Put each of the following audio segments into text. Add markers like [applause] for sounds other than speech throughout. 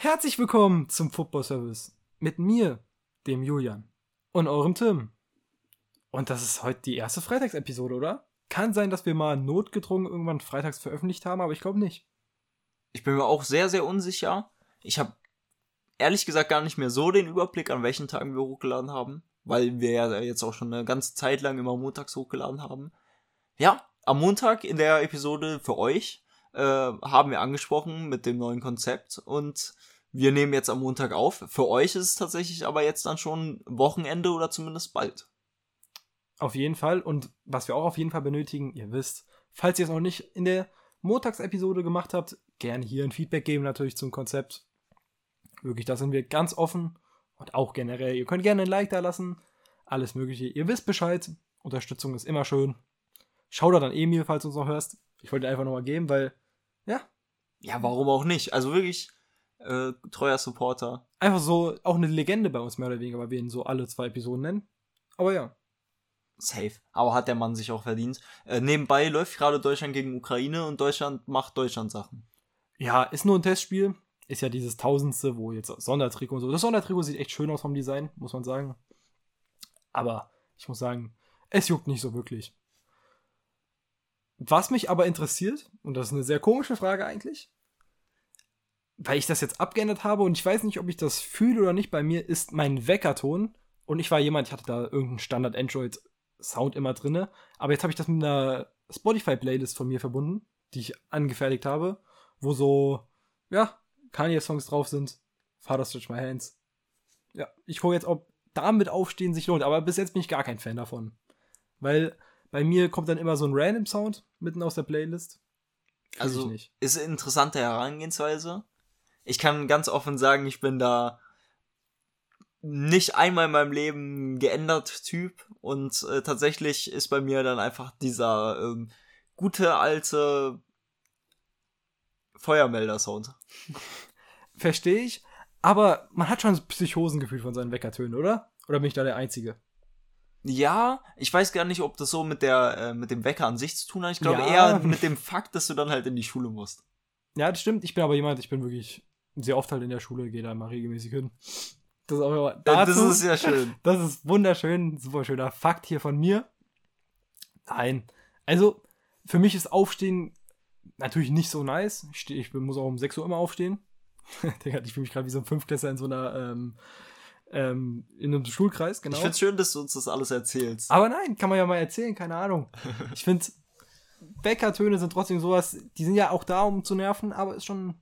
Herzlich willkommen zum Football Service mit mir, dem Julian und eurem Tim. Und das ist heute die erste Freitagsepisode, oder? Kann sein, dass wir mal notgedrungen irgendwann freitags veröffentlicht haben, aber ich glaube nicht. Ich bin mir auch sehr, sehr unsicher. Ich habe ehrlich gesagt gar nicht mehr so den Überblick, an welchen Tagen wir hochgeladen haben, weil wir ja jetzt auch schon eine ganze Zeit lang immer montags hochgeladen haben. Ja, am Montag in der Episode für euch äh, haben wir angesprochen mit dem neuen Konzept und wir nehmen jetzt am Montag auf. Für euch ist es tatsächlich aber jetzt dann schon Wochenende oder zumindest bald. Auf jeden Fall. Und was wir auch auf jeden Fall benötigen, ihr wisst, falls ihr es noch nicht in der Montagsepisode gemacht habt, gerne hier ein Feedback geben natürlich zum Konzept. Wirklich, da sind wir ganz offen und auch generell. Ihr könnt gerne ein Like da lassen, alles Mögliche. Ihr wisst Bescheid. Unterstützung ist immer schön. Schau da dann Emil, falls du uns noch hörst. Ich wollte einfach nochmal geben, weil, ja. Ja, warum auch nicht? Also wirklich äh, treuer Supporter. Einfach so, auch eine Legende bei uns mehr oder weniger, weil wir ihn so alle zwei Episoden nennen. Aber ja. Safe. Aber hat der Mann sich auch verdient. Äh, nebenbei läuft gerade Deutschland gegen Ukraine und Deutschland macht Deutschland Sachen. Ja, ist nur ein Testspiel. Ist ja dieses Tausendste, wo jetzt Sondertrikot und so. Das Sondertrikot sieht echt schön aus vom Design, muss man sagen. Aber ich muss sagen, es juckt nicht so wirklich. Was mich aber interessiert, und das ist eine sehr komische Frage eigentlich, weil ich das jetzt abgeändert habe und ich weiß nicht, ob ich das fühle oder nicht bei mir, ist mein Weckerton. Und ich war jemand, ich hatte da irgendeinen Standard Android Sound immer drinne, aber jetzt habe ich das mit einer Spotify Playlist von mir verbunden, die ich angefertigt habe, wo so ja, Kanye Songs drauf sind. Father Stretch My Hands. Ja, ich gucke jetzt, ob damit aufstehen sich lohnt, aber bis jetzt bin ich gar kein Fan davon. Weil bei mir kommt dann immer so ein Random Sound mitten aus der Playlist. Fühl also ist eine interessante Herangehensweise. Ich kann ganz offen sagen, ich bin da nicht einmal in meinem Leben geändert Typ und äh, tatsächlich ist bei mir dann einfach dieser ähm, gute alte Feuermelder-Sound. Verstehe ich, aber man hat schon ein Psychosengefühl von seinen Weckertönen, oder? Oder bin ich da der Einzige? Ja, ich weiß gar nicht, ob das so mit der äh, mit dem Wecker an sich zu tun hat. Ich glaube ja. eher mit dem Fakt, dass du dann halt in die Schule musst. Ja, das stimmt. Ich bin aber jemand, ich bin wirklich sehr oft halt in der Schule, gehe da mal regelmäßig hin. Das ist auch immer dazu, Das ist ja schön. [laughs] Das ist wunderschön, super schöner Fakt hier von mir. Nein. Also, für mich ist Aufstehen natürlich nicht so nice. Ich, steh, ich muss auch um 6 Uhr immer aufstehen. [laughs] ich fühle mich gerade wie so ein Fünftklässler in so einer ähm, ähm, in einem Schulkreis, genau. Ich finde es schön, dass du uns das alles erzählst. Aber nein, kann man ja mal erzählen, keine Ahnung. [laughs] Ich finde, Bäckertöne sind trotzdem sowas, die sind ja auch da, um zu nerven, aber ist schon,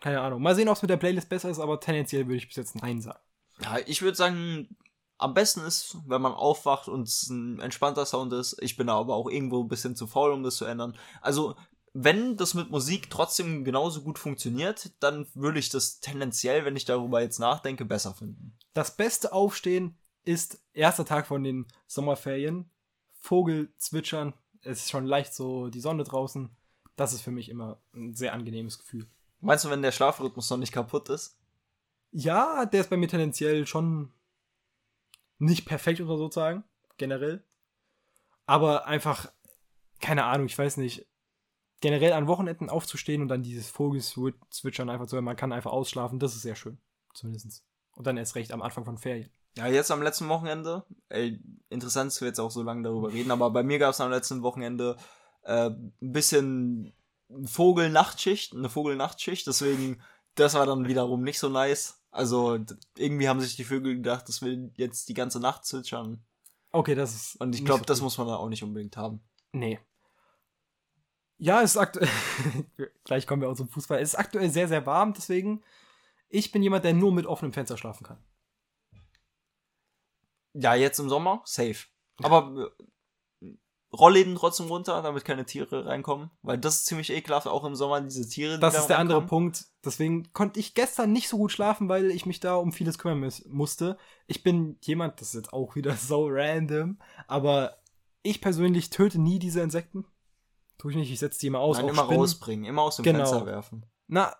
keine Ahnung. Mal sehen, ob es mit der Playlist besser ist, aber tendenziell würde ich bis jetzt Nein sagen. Ja, ich würde sagen, am besten ist, wenn man aufwacht und es ein entspannter Sound ist. Ich bin aber auch irgendwo ein bisschen zu faul, um das zu ändern. Also, wenn das mit Musik trotzdem genauso gut funktioniert, dann würde ich das tendenziell, wenn ich darüber jetzt nachdenke, besser finden. Das beste Aufstehen ist erster Tag von den Sommerferien. Vogel zwitschern, es ist schon leicht so die Sonne draußen. Das ist für mich immer ein sehr angenehmes Gefühl. Meinst du, wenn der Schlafrhythmus noch nicht kaputt ist? Ja, der ist bei mir tendenziell schon nicht perfekt oder sozusagen, generell. Aber einfach, keine Ahnung, ich weiß nicht, generell an Wochenenden aufzustehen und dann dieses Vogelzwitschern einfach so, man kann einfach ausschlafen, das ist sehr schön. Zumindest. Und dann erst recht am Anfang von Ferien. Ja, jetzt am letzten Wochenende, ey, interessant, dass wir jetzt auch so lange darüber reden, aber bei mir gab es am letzten Wochenende äh, ein bisschen Vogelnachtschicht, eine Vogelnachtschicht, deswegen, das war dann wiederum nicht so nice. Also, irgendwie haben sich die Vögel gedacht, dass wir jetzt die ganze Nacht zwitschern. Okay, das ist. Und ich glaube, so das muss man da auch nicht unbedingt haben. Nee, ja, es ist aktuell. [laughs] Gleich kommen wir auch zum Fußball. Es ist aktuell sehr, sehr warm, deswegen. Ich bin jemand, der nur mit offenem Fenster schlafen kann. Ja, jetzt im Sommer, safe. Aber äh, Rollläden trotzdem runter, damit keine Tiere reinkommen. Weil das ist ziemlich ekelhaft, auch im Sommer, diese Tiere. Das ist der andere Punkt. Deswegen konnte ich gestern nicht so gut schlafen, weil ich mich da um vieles kümmern musste. Ich bin jemand, das ist jetzt auch wieder [laughs] so random, aber ich persönlich töte nie diese Insekten. Tue ich nicht, ich setze die immer aus. Nein, immer Spinnen. rausbringen, immer aus dem genau. Fenster werfen. Na,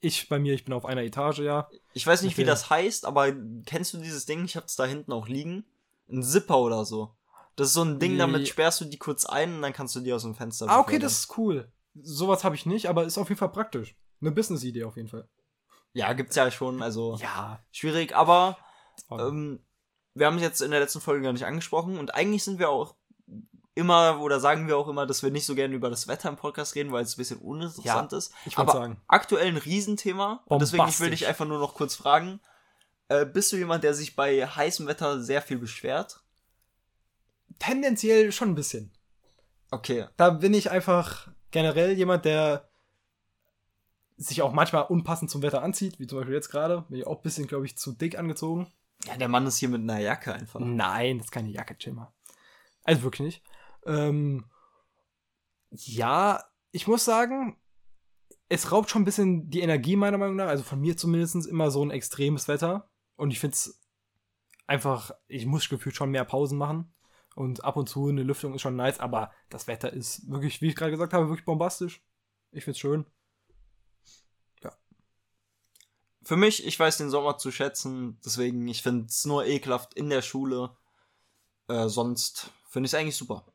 ich bei mir, ich bin auf einer Etage, ja. Ich weiß nicht, wie das heißt, aber kennst du dieses Ding? Ich hab's da hinten auch liegen. Ein Zipper oder so. Das ist so ein Ding, damit sperrst du die kurz ein und dann kannst du die aus dem Fenster Ah, okay, das ist cool. Sowas habe ich nicht, aber ist auf jeden Fall praktisch. Eine Business-Idee auf jeden Fall. Ja, gibt's ja schon, also Ja. schwierig, aber ähm, wir haben es jetzt in der letzten Folge gar nicht angesprochen und eigentlich sind wir auch immer, oder sagen wir auch immer, dass wir nicht so gerne über das Wetter im Podcast reden, weil es ein bisschen uninteressant ist. ich Aber sagen. aktuell ein Riesenthema. Und deswegen ich will dich einfach nur noch kurz fragen. Äh, bist du jemand, der sich bei heißem Wetter sehr viel beschwert? Tendenziell schon ein bisschen. Okay. Da bin ich einfach generell jemand, der sich auch manchmal unpassend zum Wetter anzieht, wie zum Beispiel jetzt gerade. Bin ich auch ein bisschen, glaube ich, zu dick angezogen. Ja, der Mann ist hier mit einer Jacke einfach. Nein, das ist keine Jacke, chill mal. Also wirklich nicht. Ähm, ja, ich muss sagen, es raubt schon ein bisschen die Energie, meiner Meinung nach. Also von mir zumindest immer so ein extremes Wetter. Und ich finde es einfach, ich muss gefühlt schon mehr Pausen machen. Und ab und zu eine Lüftung ist schon nice, aber das Wetter ist wirklich, wie ich gerade gesagt habe, wirklich bombastisch. Ich find's schön. Für mich, ich weiß den Sommer zu schätzen, deswegen, ich finde es nur ekelhaft in der Schule. Äh, sonst finde ich es eigentlich super.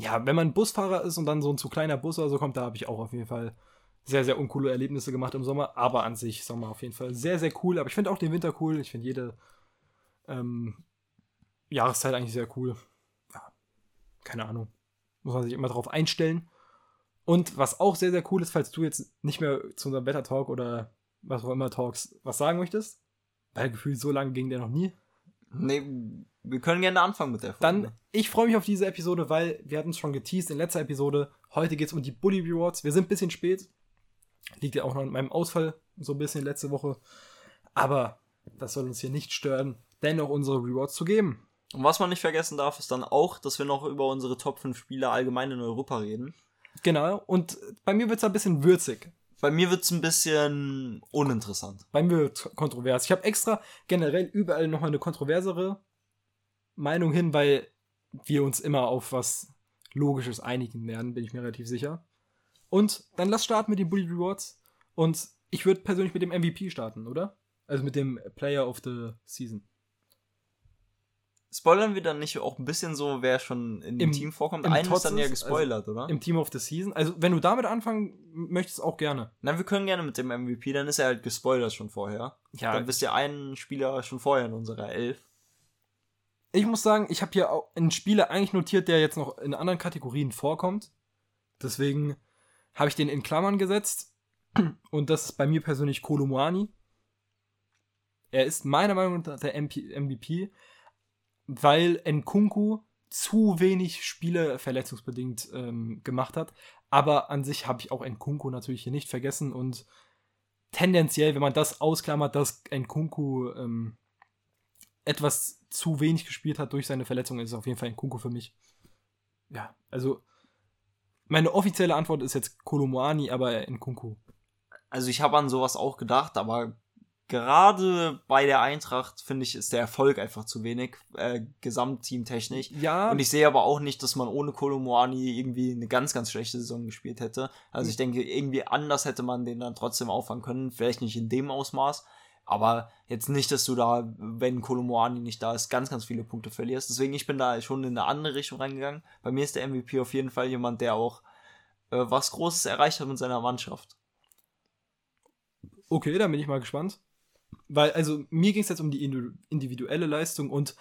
Ja, wenn man Busfahrer ist und dann so ein zu kleiner Bus oder so kommt, da habe ich auch auf jeden Fall sehr, sehr uncoole Erlebnisse gemacht im Sommer. Aber an sich Sommer auf jeden Fall sehr, sehr cool. Aber ich finde auch den Winter cool. Ich finde jede ähm, Jahreszeit eigentlich sehr cool. Ja, keine Ahnung. Muss man sich immer drauf einstellen. Und was auch sehr, sehr cool ist, falls du jetzt nicht mehr zu unserem Wetter-Talk oder was auch immer Talks was sagen möchtest, weil gefühlt so lange ging der noch nie, Nee, wir können gerne anfangen mit der Folge. dann, ich freue mich auf diese Episode, weil wir hatten es schon geteased in letzter Episode. Heute geht es um die Bully Rewards. Wir sind ein bisschen spät. Liegt ja auch noch an meinem Ausfall, so ein bisschen letzte Woche. Aber das soll uns hier nicht stören, dennoch unsere Rewards zu geben. Und was man nicht vergessen darf, ist dann auch, dass wir noch über unsere Top 5 Spieler allgemein in Europa reden. Genau, und bei mir wird es ein bisschen würzig. Bei mir wird's ein bisschen uninteressant. Bei mir wird kontrovers. Ich habe extra generell überall nochmal eine kontroversere Meinung hin, weil wir uns immer auf was Logisches einigen werden, bin ich mir relativ sicher. Und dann lass starten mit den Bully Rewards. Und ich würde persönlich mit dem MVP starten, oder? Also mit dem Player of the Season. Spoilern wir dann nicht auch ein bisschen so, wer schon in dem Im- Team vorkommt? Einen ist dann ja ist, gespoilert, oder? Im Team of the Season. Also, wenn du damit anfangen möchtest, auch gerne. Nein, wir können gerne mit dem MVP, dann ist er halt gespoilert schon vorher. Ja, Dann wisst ihr einen Spieler schon vorher in unserer Elf. Ich muss sagen, ich habe hier auch einen Spieler eigentlich notiert, der jetzt noch in anderen Kategorien vorkommt. Deswegen habe ich den in Klammern gesetzt. [clears throat] Und das ist bei mir persönlich Kolomuani. Er ist meiner Meinung nach der MP MVP, weil Nkunku zu wenig Spiele verletzungsbedingt ähm, gemacht hat. Aber an sich habe ich auch Nkunku natürlich hier nicht vergessen. Und tendenziell, wenn man das ausklammert, dass Nkunku ähm, etwas zu wenig gespielt hat durch seine Verletzung, ist es auf jeden Fall Nkunku für mich. Ja, also meine offizielle Antwort ist jetzt Kolomoani, aber Nkunku. Also ich habe an sowas auch gedacht, aber gerade bei der Eintracht, finde ich, ist der Erfolg einfach zu wenig, äh, gesamtteamtechnisch. Ja, Und ich sehe aber auch nicht, dass man ohne Kolomoani irgendwie eine ganz, ganz schlechte Saison gespielt hätte. Also ich denke, irgendwie anders hätte man den dann trotzdem auffangen können. Vielleicht nicht in dem Ausmaß. Aber jetzt nicht, dass du da, wenn Kolomoani nicht da ist, ganz, ganz viele Punkte verlierst. Deswegen, ich bin da schon in eine andere Richtung reingegangen. Bei mir ist der MVP auf jeden Fall jemand, der auch äh, was Großes erreicht hat mit seiner Mannschaft. okay, dann bin ich mal gespannt. Weil, also, mir ging es jetzt um die individu- individuelle Leistung und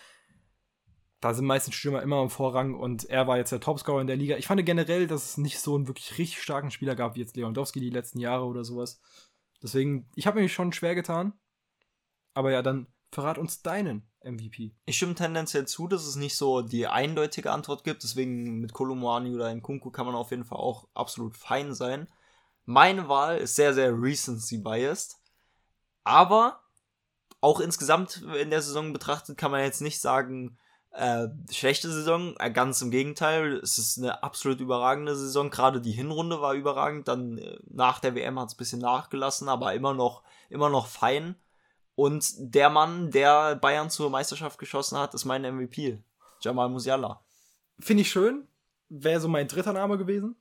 da sind meistens Stürmer immer im Vorrang und er war jetzt der Topscorer in der Liga. Ich fand generell, dass es nicht so einen wirklich richtig starken Spieler gab wie jetzt Lewandowski die letzten Jahre oder sowas. Deswegen, ich habe mich schon schwer getan. Aber ja, dann verrat uns deinen MVP. Ich stimme tendenziell zu, dass es nicht so die eindeutige Antwort gibt. Deswegen mit Kolomoani oder Nkunku kann man auf jeden Fall auch absolut fein sein. Meine Wahl ist sehr, sehr recency-biased. Aber auch insgesamt in der Saison betrachtet kann man jetzt nicht sagen, äh, schlechte Saison. Äh, ganz im Gegenteil, es ist eine absolut überragende Saison. Gerade die Hinrunde war überragend. Dann äh, nach der WM hat es ein bisschen nachgelassen, aber immer noch, immer noch fein. Und der Mann, der Bayern zur Meisterschaft geschossen hat, ist mein MVP. Jamal Musiala. Finde ich schön. Wäre so mein dritter Name gewesen.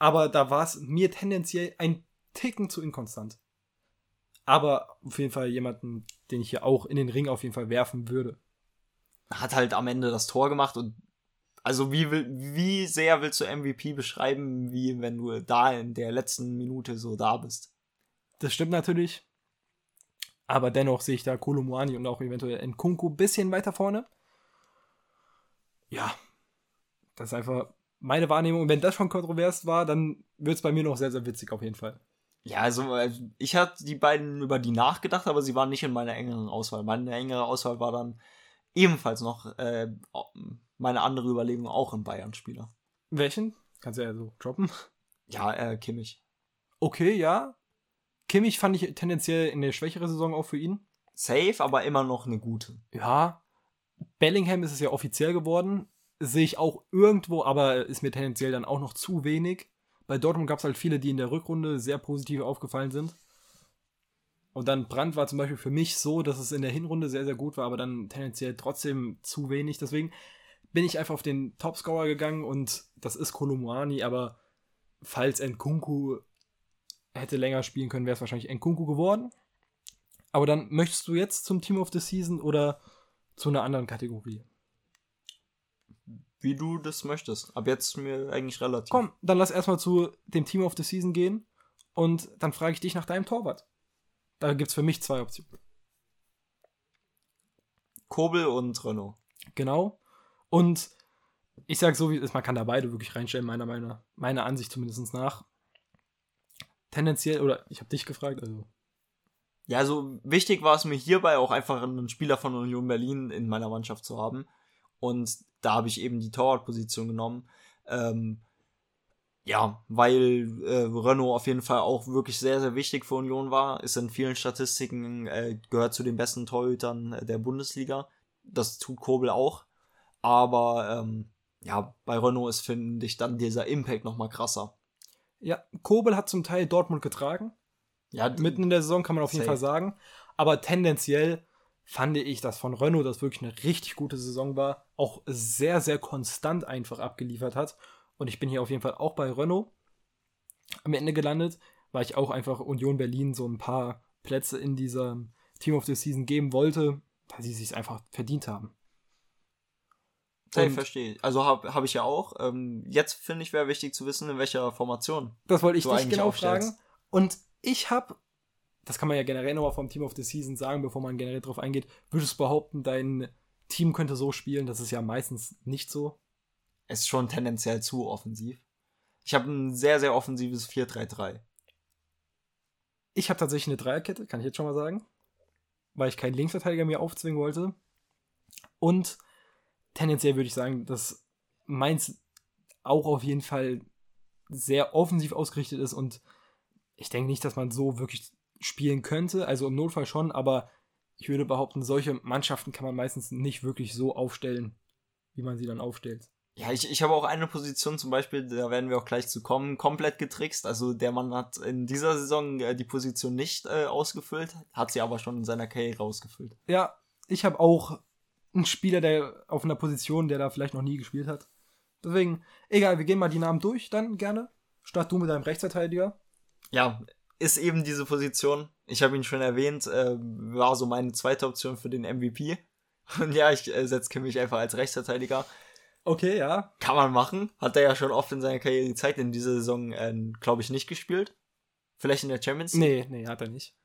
Aber da war es mir tendenziell ein Ticken zu inkonstant. Aber auf jeden Fall jemanden, den ich hier auch in den Ring auf jeden Fall werfen würde. Hat halt am Ende das Tor gemacht und also wie, will, wie sehr willst du MVP beschreiben, wie wenn du da in der letzten Minute so da bist? Das stimmt natürlich. Aber dennoch sehe ich da Kolumuani und auch eventuell Nkunku ein bisschen weiter vorne. Ja, das ist einfach meine Wahrnehmung. Wenn das schon kontrovers war, dann wird es bei mir noch sehr, sehr witzig auf jeden Fall. Ja, also äh, ich hatte die beiden über die nachgedacht, aber sie waren nicht in meiner engeren Auswahl. Meine engere Auswahl war dann ebenfalls noch äh, meine andere Überlegung auch ein Bayern-Spieler. Welchen? Kannst du ja so droppen. Ja, äh, Kimmich. Okay, ja. Kimmich fand ich tendenziell in der schwächere Saison auch für ihn. Safe, aber immer noch eine gute. Ja. Bellingham ist es ja offiziell geworden. Sehe ich auch irgendwo, aber ist mir tendenziell dann auch noch zu wenig. Bei Dortmund gab es halt viele, die in der Rückrunde sehr positiv aufgefallen sind. Und dann Brandt war zum Beispiel für mich so, dass es in der Hinrunde sehr, sehr gut war, aber dann tendenziell trotzdem zu wenig. Deswegen bin ich einfach auf den Topscorer gegangen und das ist Kolumuani, aber falls Nkunku hätte länger spielen können, wäre es wahrscheinlich Nkunku geworden. Aber dann möchtest du jetzt zum Team of the Season oder zu einer anderen Kategorie? Wie du das möchtest. Ab jetzt mir eigentlich relativ. Komm, dann lass erstmal zu dem Team of the Season gehen und dann frage ich dich nach deinem Torwart. Da gibt es für mich zwei Optionen. Kobel und Renault. Genau. Und ich sage so, wie es ist, man kann da beide wirklich reinstellen, meiner, meiner, meiner Ansicht zumindest nach. Tendenziell, oder ich habe dich gefragt, also. Ja, also wichtig war es mir hierbei auch einfach einen Spieler von Union Berlin in meiner Mannschaft zu haben. Und da habe ich eben die Torwartposition genommen. Ähm, ja, weil äh, Renault auf jeden Fall auch wirklich sehr, sehr wichtig für Union war. Ist in vielen Statistiken, äh, gehört zu den besten Torhütern äh, der Bundesliga. Das tut Kobel auch. Aber ähm, ja, bei Renault ist, finde ich, dann dieser Impact nochmal krasser. Ja, Kobel hat zum Teil Dortmund getragen. Ja, mitten in der Saison kann man auf jeden Fall sagen. Aber tendenziell fand ich, dass von Renault das wirklich eine richtig gute Saison war. Auch sehr, sehr konstant einfach abgeliefert hat. Und ich bin hier auf jeden Fall auch bei Renault am Ende gelandet, weil ich auch einfach Union Berlin so ein paar Plätze in dieser Team of the Season geben wollte, weil sie sich einfach verdient haben. Ich verstehe. Also habe hab ich ja auch. Ähm, jetzt finde ich, wäre wichtig zu wissen, in welcher Formation. Das wollte ich dich genau fragen. Und ich habe, das kann man ja generell nochmal vom Team of the Season sagen, bevor man generell drauf eingeht, würdest du behaupten, dein Team könnte so spielen? Das ist ja meistens nicht so ist schon tendenziell zu offensiv. Ich habe ein sehr, sehr offensives 4-3-3. Ich habe tatsächlich eine Dreierkette, kann ich jetzt schon mal sagen. Weil ich keinen Linksverteidiger mir aufzwingen wollte. Und tendenziell würde ich sagen, dass meins auch auf jeden Fall sehr offensiv ausgerichtet ist und ich denke nicht, dass man so wirklich spielen könnte. Also im Notfall schon, aber ich würde behaupten, solche Mannschaften kann man meistens nicht wirklich so aufstellen, wie man sie dann aufstellt. Ja, ich, ich habe auch eine Position zum Beispiel, da werden wir auch gleich zu kommen, komplett getrickst. Also der Mann hat in dieser Saison äh, die Position nicht äh, ausgefüllt, hat sie aber schon in seiner Karriere ausgefüllt. Ja, ich habe auch einen Spieler, der auf einer Position, der da vielleicht noch nie gespielt hat. Deswegen, egal, wir gehen mal die Namen durch, dann gerne. Start du mit deinem Rechtsverteidiger. Ja, ist eben diese Position. Ich habe ihn schon erwähnt, äh, war so meine zweite Option für den MVP. [laughs] Und ja, ich äh, setze mich einfach als Rechtsverteidiger. Okay, ja. Kann man machen. Hat er ja schon oft in seiner Karriere gezeigt. In dieser Saison, äh, glaube ich, nicht gespielt. Vielleicht in der Champions League? Nee, nee, hat er nicht.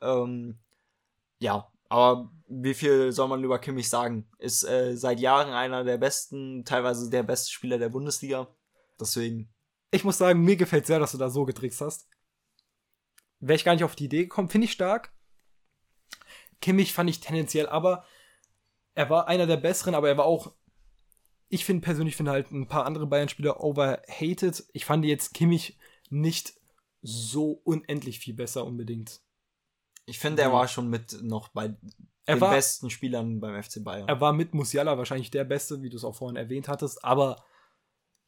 Ähm, ja, aber wie viel soll man über Kimmich sagen? Ist äh, seit Jahren einer der besten, teilweise der beste Spieler der Bundesliga. Deswegen. Ich muss sagen, mir gefällt sehr, dass du da so getrickst hast. Wäre ich gar nicht auf die Idee gekommen, finde ich stark. Kimmich fand ich tendenziell aber, er war einer der besseren, aber er war auch ich finde persönlich finde halt ein paar andere Bayern-Spieler overhated. Ich fand jetzt Kimmich nicht so unendlich viel besser unbedingt. Ich finde, er war schon mit noch bei er den war, besten Spielern beim FC Bayern. Er war mit Musiala wahrscheinlich der Beste, wie du es auch vorhin erwähnt hattest, aber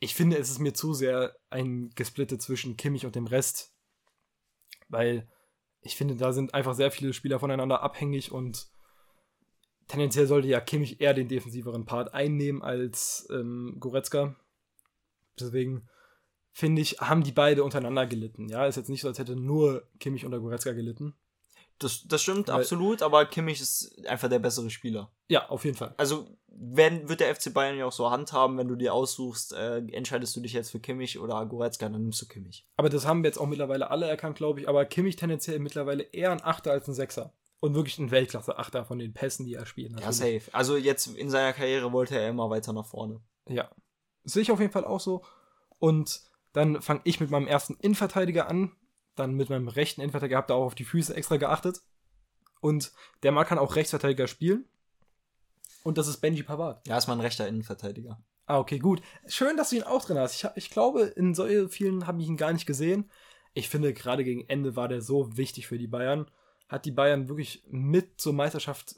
ich finde, es ist mir zu sehr ein Gesplitte zwischen Kimmich und dem Rest, weil ich finde, da sind einfach sehr viele Spieler voneinander abhängig und tendenziell sollte ja Kimmich eher den defensiveren Part einnehmen als ähm, Goretzka. Deswegen finde ich, haben die beide untereinander gelitten. Ja, ist jetzt nicht so, als hätte nur Kimmich unter Goretzka gelitten. Das, das stimmt Weil- absolut, aber Kimmich ist einfach der bessere Spieler. Ja, auf jeden Fall. Also, wenn, wird der FC Bayern ja auch so handhaben, wenn du dir aussuchst, äh, entscheidest du dich jetzt für Kimmich oder Goretzka, dann nimmst du Kimmich. Aber das haben wir jetzt auch mittlerweile alle erkannt, glaube ich. Aber Kimmich tendenziell mittlerweile eher ein Achter als ein Sechser. Und wirklich ein Weltklasse-Achter von den Pässen, die er spielt. Ja, natürlich. safe. Also jetzt in seiner Karriere wollte er immer weiter nach vorne. Ja. Sehe ich auf jeden Fall auch so. Und dann fange ich mit meinem ersten Innenverteidiger an. Dann mit meinem rechten Innenverteidiger habt ihr auch auf die Füße extra geachtet. Und der Mann kann auch Rechtsverteidiger spielen. Und das ist Benji Pavard. Ja, ist mal ein rechter Innenverteidiger. Ah, okay, gut. Schön, dass du ihn auch drin hast. Ich, ich glaube, in so vielen habe ich ihn gar nicht gesehen. Ich finde, gerade gegen Ende war der so wichtig für die Bayern. Hat die Bayern wirklich mit zur Meisterschaft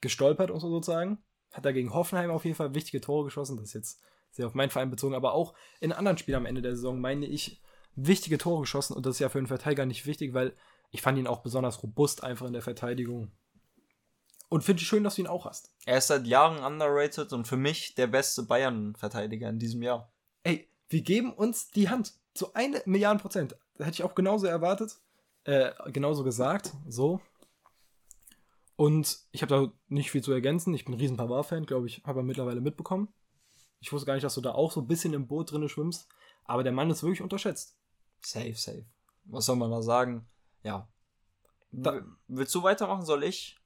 gestolpert, um so sozusagen. Hat er gegen Hoffenheim auf jeden Fall wichtige Tore geschossen. Das ist jetzt sehr auf meinen Verein bezogen, aber auch in anderen Spielen am Ende der Saison, meine ich, wichtige Tore geschossen. Und das ist ja für einen Verteidiger nicht wichtig, weil ich fand ihn auch besonders robust einfach in der Verteidigung. Und finde ich schön, dass du ihn auch hast. Er ist seit Jahren underrated und für mich der beste Bayern-Verteidiger in diesem Jahr. ey, wir geben uns die Hand. Zu eine Milliarde Prozent. Das hätte ich auch genauso erwartet. Äh, genauso gesagt. So. Und ich habe da nicht viel zu ergänzen. Ich bin ein riesen Pavard-Fan, glaube ich, habe er mittlerweile mitbekommen. Ich wusste gar nicht, dass du da auch so ein bisschen im Boot drinne schwimmst. Aber der Mann ist wirklich unterschätzt. Safe, safe. Was soll man da sagen? Ja. Da- Willst du weitermachen? Soll ich?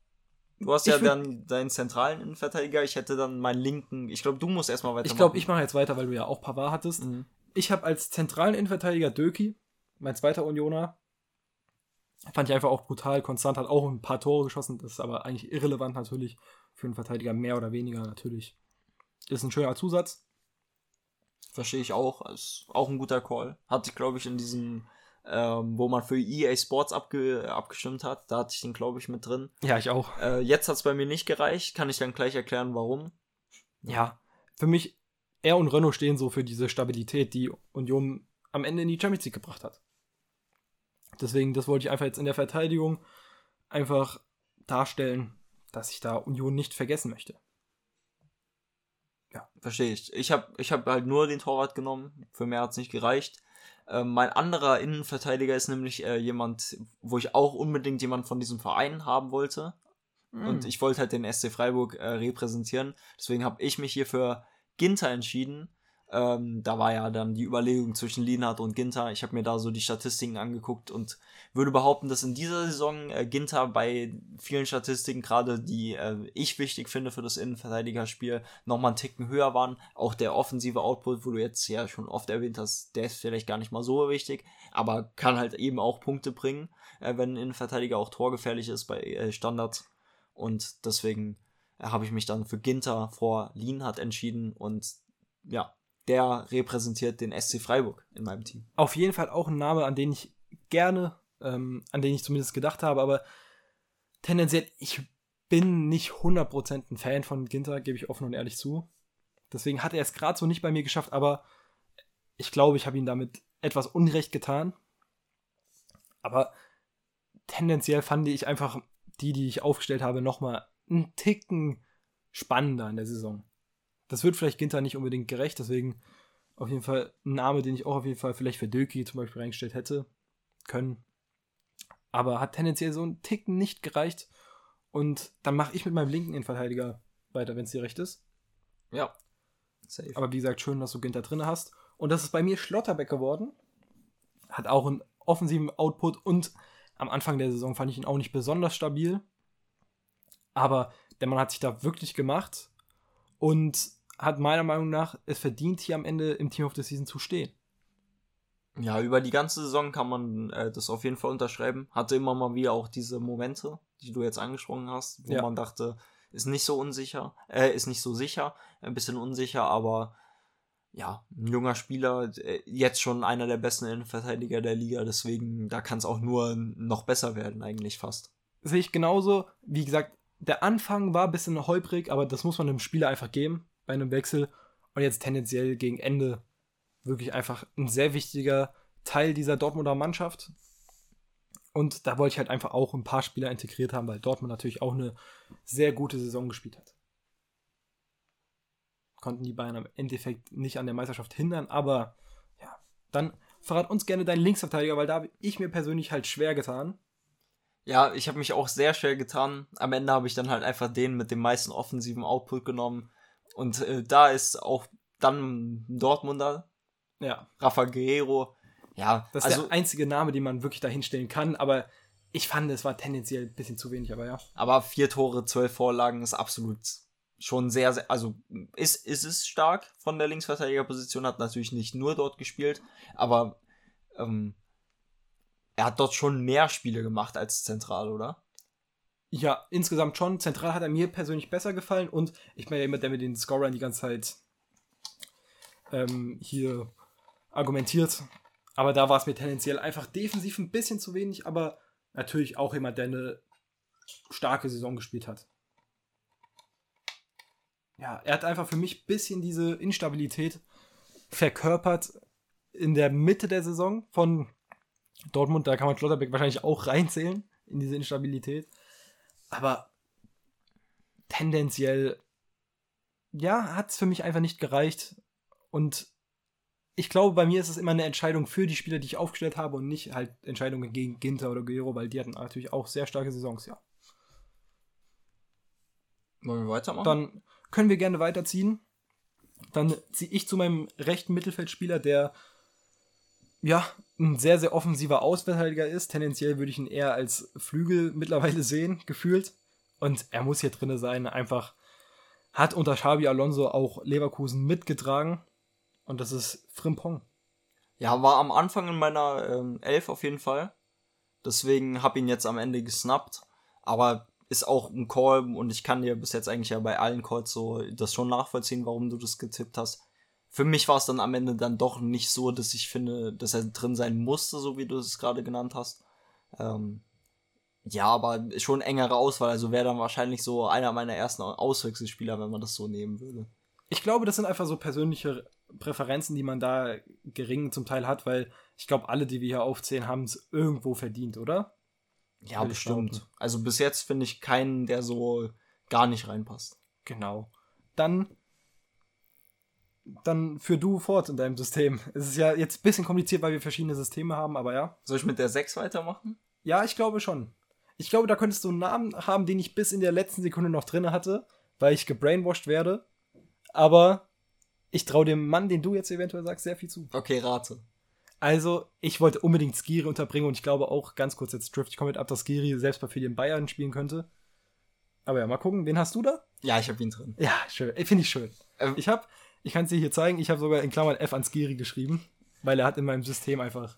Du hast Ich ja dann deinen zentralen Innenverteidiger. Ich hätte dann meinen linken. Ich glaube, du musst erstmal weitermachen. Ich glaube, ich mache jetzt weiter, weil du ja auch Pavard hattest. Mhm. Ich habe als zentralen Innenverteidiger Döki, mein zweiter Unioner. Fand ich einfach auch brutal. Konstant hat auch ein paar Tore geschossen. Das ist aber eigentlich irrelevant natürlich. Für einen Verteidiger mehr oder weniger natürlich. Ist ein schöner Zusatz. Verstehe ich auch. Ist auch ein guter Call. Hatte ich, glaube ich, in diesem, ähm, wo man für EA Sports abge abgestimmt hat. Da hatte ich den, glaube ich, mit drin. Ja, ich auch. Äh, jetzt hat es bei mir nicht gereicht. Kann ich dann gleich erklären, warum. Ja, für mich, er und Renault stehen so für diese Stabilität, die Union am Ende in die Champions League gebracht hat. Deswegen, das wollte ich einfach jetzt in der Verteidigung einfach darstellen, dass ich da Union nicht vergessen möchte. Verstehe ich. Ich habe ich hab halt nur den Torwart genommen. Für mehr hat es nicht gereicht. Ähm, mein anderer Innenverteidiger ist nämlich äh, jemand, wo ich auch unbedingt jemand von diesem Verein haben wollte. Hm. Und ich wollte halt den SC Freiburg äh, repräsentieren. Deswegen habe ich mich hier für Ginter entschieden. Ähm, da war ja dann die Überlegung zwischen Lienhardt und Ginter. Ich habe mir da so die Statistiken angeguckt und würde behaupten, dass in dieser Saison äh, Ginter bei vielen Statistiken, gerade die äh, ich wichtig finde für das Innenverteidigerspiel, nochmal einen Ticken höher waren. Auch der offensive Output, wo du jetzt ja schon oft erwähnt hast, der ist vielleicht gar nicht mal so wichtig, aber kann halt eben auch Punkte bringen, äh, wenn ein Innenverteidiger auch torgefährlich ist bei äh, Standards. Und deswegen habe ich mich dann für Ginter vor Lienhardt entschieden und ja, der repräsentiert den SC Freiburg in meinem Team. Auf jeden Fall auch ein Name, an den ich gerne, ähm, an den ich zumindest gedacht habe, aber tendenziell, ich bin nicht 100% ein Fan von Ginter, gebe ich offen und ehrlich zu. Deswegen hat er es gerade so nicht bei mir geschafft, aber ich glaube, ich habe ihn damit etwas Unrecht getan. Aber tendenziell fand ich einfach die, die ich aufgestellt habe, nochmal einen Ticken spannender in der Saison. Das wird vielleicht Ginter nicht unbedingt gerecht, deswegen auf jeden Fall ein Name, den ich auch auf jeden Fall vielleicht für Döki zum Beispiel reingestellt hätte können. Aber hat tendenziell so einen Ticken nicht gereicht. Und dann mache ich mit meinem linken Innenverteidiger weiter, wenn es dir recht ist. Ja. Safe. Aber wie gesagt, schön, dass du Ginter drin hast. Und das ist bei mir Schlotterbeck geworden. Hat auch einen offensiven Output und am Anfang der Saison fand ich ihn auch nicht besonders stabil. Aber der Mann hat sich da wirklich gemacht und hat meiner Meinung nach es verdient, hier am Ende im Team of the Season zu stehen. Ja, über die ganze Saison kann man äh, das auf jeden Fall unterschreiben. Hatte immer mal wieder auch diese Momente, die du jetzt angesprochen hast, wo Ja. man dachte, ist nicht so unsicher, äh, ist nicht so sicher, ein bisschen unsicher, aber ja, ein junger Spieler, äh, jetzt schon einer der besten Innenverteidiger der Liga, deswegen da kann es auch nur noch besser werden, eigentlich fast. Sehe ich genauso. Wie gesagt, der Anfang war ein bisschen holprig, aber das muss man dem Spieler einfach geben bei einem Wechsel. Und jetzt tendenziell gegen Ende wirklich einfach ein sehr wichtiger Teil dieser Dortmunder Mannschaft. Und da wollte ich halt einfach auch ein paar Spieler integriert haben, weil Dortmund natürlich auch eine sehr gute Saison gespielt hat. Konnten die Bayern im Endeffekt nicht an der Meisterschaft hindern, aber ja, dann verrat uns gerne deinen Linksverteidiger, weil da habe ich mir persönlich halt schwer getan. Ja, ich habe mich auch sehr schwer getan. Am Ende habe ich dann halt einfach den mit dem meisten offensiven Output genommen. Und äh, da ist auch dann Dortmunder, Ja. Rafa Guerrero. Ja, Das ist also, der einzige Name, den man wirklich dahinstellen kann, aber ich fand, es war tendenziell ein bisschen zu wenig, aber ja. aber vier Tore, zwölf Vorlagen ist absolut schon sehr, sehr, also ist, ist es stark von der Linksverteidigerposition, hat natürlich nicht nur dort gespielt, aber ähm, er hat dort schon mehr Spiele gemacht als zentral, oder? Ja, insgesamt schon. Zentral hat er mir persönlich besser gefallen und ich bin ja immer der mit den Scorern die ganze Zeit ähm, hier argumentiert. Aber da war es mir tendenziell einfach defensiv ein bisschen zu wenig, aber natürlich auch jemand, der eine starke Saison gespielt hat. Ja, er hat einfach für mich ein bisschen diese Instabilität verkörpert in der Mitte der Saison von Dortmund. Da kann man Schlotterbeck wahrscheinlich auch [laughs] reinzählen in diese Instabilität. Aber tendenziell, ja, hat es für mich einfach nicht gereicht. Und ich glaube, bei mir ist es immer eine Entscheidung für die Spieler, die ich aufgestellt habe und nicht halt Entscheidungen gegen Ginter oder Guerrero, weil die hatten natürlich auch sehr starke Saisons, ja. Wollen wir weitermachen? Dann können wir gerne weiterziehen. Dann ziehe ich zu meinem rechten Mittelfeldspieler, der ja ein sehr, sehr offensiver Ausverteidiger ist. Tendenziell würde ich ihn eher als Flügel [laughs] mittlerweile sehen, gefühlt. Und er muss hier drinne sein. Einfach hat unter Xabi Alonso auch Leverkusen mitgetragen. Und das ist Frimpong. Ja, war am Anfang in meiner ähm, Elf auf jeden Fall. Deswegen hab ihn jetzt am Ende gesnappt. Aber ist auch ein Call und ich kann dir bis jetzt eigentlich ja bei allen Calls so das schon nachvollziehen, warum du das getippt hast. Für mich war es dann am Ende dann doch nicht so, dass ich finde, dass er drin sein musste, so wie du es gerade genannt hast. Ähm, ja, aber schon engere Auswahl, also wäre dann wahrscheinlich so einer meiner ersten Auswechselspieler, wenn man das so nehmen würde. Ich glaube, das sind einfach so persönliche Präferenzen, die man da gering zum Teil hat, weil ich glaube, alle, die wir hier aufzählen, haben es irgendwo verdient, oder? Ja, bestimmt. Also bis jetzt finde ich keinen, der so gar nicht reinpasst. Genau. Dann, dann führ du fort in deinem System. Es ist ja jetzt ein bisschen kompliziert, weil wir verschiedene Systeme haben, aber ja. Soll ich mit der 6 weitermachen? Ja, ich glaube schon. Ich glaube, da könntest du einen Namen haben, den ich bis in der letzten Sekunde noch drin hatte, weil ich gebrainwashed werde. Aber ich traue dem Mann, den du jetzt eventuell sagst, sehr viel zu. Okay, rate. Also, ich wollte unbedingt Skiri unterbringen und ich glaube auch, ganz kurz jetzt drift ich komplett ab, dass Skiri selbst bei vielen Bayern spielen könnte. Aber ja, mal gucken, wen hast du da? Ja, ich habe ihn drin. Ja, schön. Äh, Finde ich schön. Ähm, Ich habe, ich kann es dir hier zeigen, ich habe sogar in Klammern F an Skiri geschrieben, weil er hat in meinem System einfach,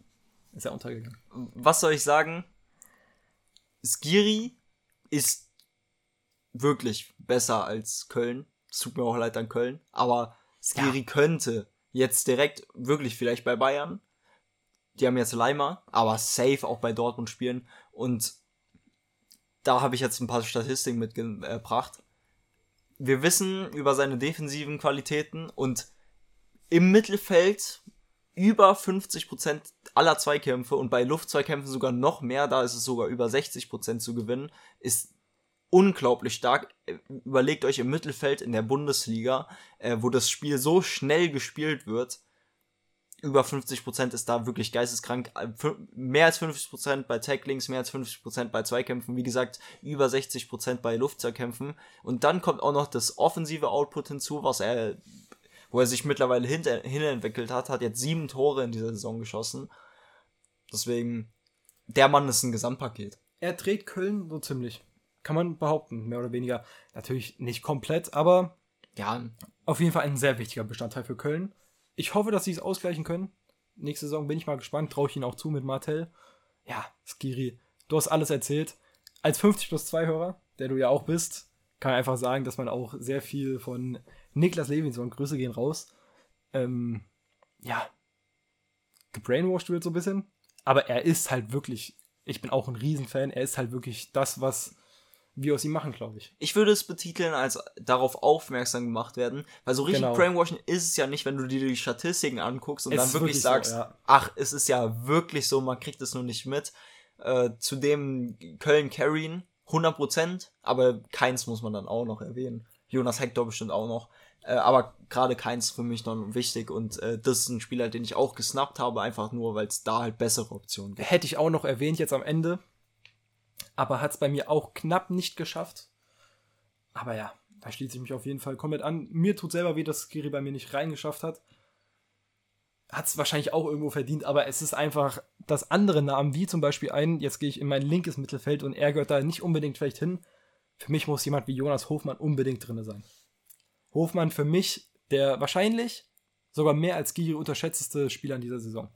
ist er untergegangen. was soll ich sagen? Skiri ist wirklich besser als Köln. Es tut mir auch leid an Köln. Aber Skiri könnte jetzt direkt wirklich vielleicht bei Bayern. Die haben jetzt Leimer, aber safe auch bei Dortmund spielen. Und da habe ich jetzt ein paar Statistiken mitgebracht. Wir wissen über seine defensiven Qualitäten und im Mittelfeld über 50% aller Zweikämpfe und bei Luftzweikämpfen sogar noch mehr, da ist es sogar über 60% zu gewinnen, ist unglaublich stark. Äh, Überlegt euch im Mittelfeld in der Bundesliga, äh, wo das Spiel so schnell gespielt wird, über 50% ist da wirklich geisteskrank. Äh, Mehr als 50% bei Tacklings, mehr als 50% bei Zweikämpfen. Wie gesagt, über 60% bei Luftzweikämpfen. Und dann kommt auch noch das offensive Output hinzu, was er, wo er sich mittlerweile hin, hinentwickelt hat. Hat jetzt sieben Tore in dieser Saison geschossen. Deswegen, der Mann ist ein Gesamtpaket. Er dreht Köln so ziemlich. Kann man behaupten, mehr oder weniger. Natürlich nicht komplett, aber Ja, auf jeden Fall ein sehr wichtiger Bestandteil für Köln. Ich hoffe, dass sie es ausgleichen können. Nächste Saison bin ich mal gespannt, traue ich ihnen auch zu mit Martell. Ja, Skiri, du hast alles erzählt. Als 50 plus 2 Hörer, der du ja auch bist, kann einfach sagen, dass man auch sehr viel von Niklas Levinson, Grüße gehen raus, ähm, ja, gebrainwashed wird so ein bisschen. Aber er ist halt wirklich, ich bin auch ein Riesenfan, er ist halt wirklich das, was wir aus ihm machen, glaube ich. ich würde es betiteln als darauf aufmerksam gemacht werden, weil so richtig Genau. Brainwashing ist es ja nicht, wenn du dir die Statistiken anguckst und Es dann wirklich, wirklich so, sagst, ja. ach, es ist ja wirklich so, man kriegt es nur nicht mit. Äh, zudem Köln carryen 100%, aber keins muss man dann auch noch erwähnen. Jonas Hector bestimmt auch noch. Äh, aber gerade keins für mich noch wichtig und äh, das ist ein Spieler, den ich auch gesnappt habe, einfach nur, weil es da halt bessere Optionen gibt. hätte ich auch noch erwähnt jetzt am Ende. Aber hat es bei mir auch knapp nicht geschafft. Aber ja, da schließe ich mich auf jeden Fall komplett an. Mir tut selber weh, dass Skiri bei mir nicht reingeschafft hat. Hat es wahrscheinlich auch irgendwo verdient, aber es ist einfach, dass andere Namen, wie zum Beispiel einen, jetzt gehe ich in mein linkes Mittelfeld und er gehört da nicht unbedingt vielleicht hin. Für mich muss jemand wie Jonas Hofmann unbedingt drin sein. Hofmann für mich der wahrscheinlich sogar mehr als Giri unterschätzteste Spieler in dieser Saison.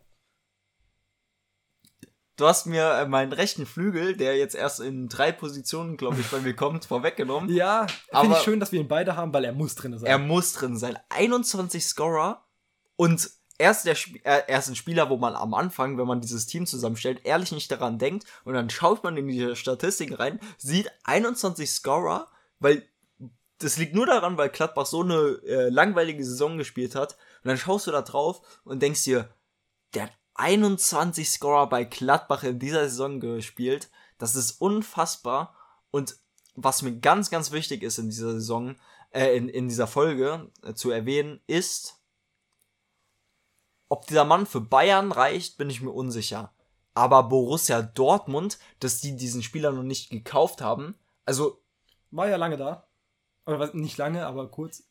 Du hast mir äh, meinen rechten Flügel, der jetzt erst in drei Positionen, glaube ich, bei mir kommt, vorweggenommen. Ja, finde ich schön, dass wir ihn beide haben, weil er muss drin sein. Er muss drin sein. 21 Scorer und er ist, der, äh, er ist ein Spieler, wo man am Anfang, wenn man dieses Team zusammenstellt, ehrlich nicht daran denkt und dann schaut man in die Statistiken rein, sieht 21 Scorer, weil das liegt nur daran, weil Gladbach so eine äh, langweilige Saison gespielt hat und dann schaust du da drauf und denkst dir, der hat 21 Scorer bei Gladbach in dieser Saison gespielt. Das ist unfassbar. Und was mir ganz, ganz wichtig ist in dieser Saison, äh, in, in dieser Folge äh, zu erwähnen, ist, ob dieser Mann für Bayern reicht, bin ich mir unsicher. Aber Borussia Dortmund, dass die diesen Spieler noch nicht gekauft haben, also. War ja lange da. Oder nicht lange, aber kurz.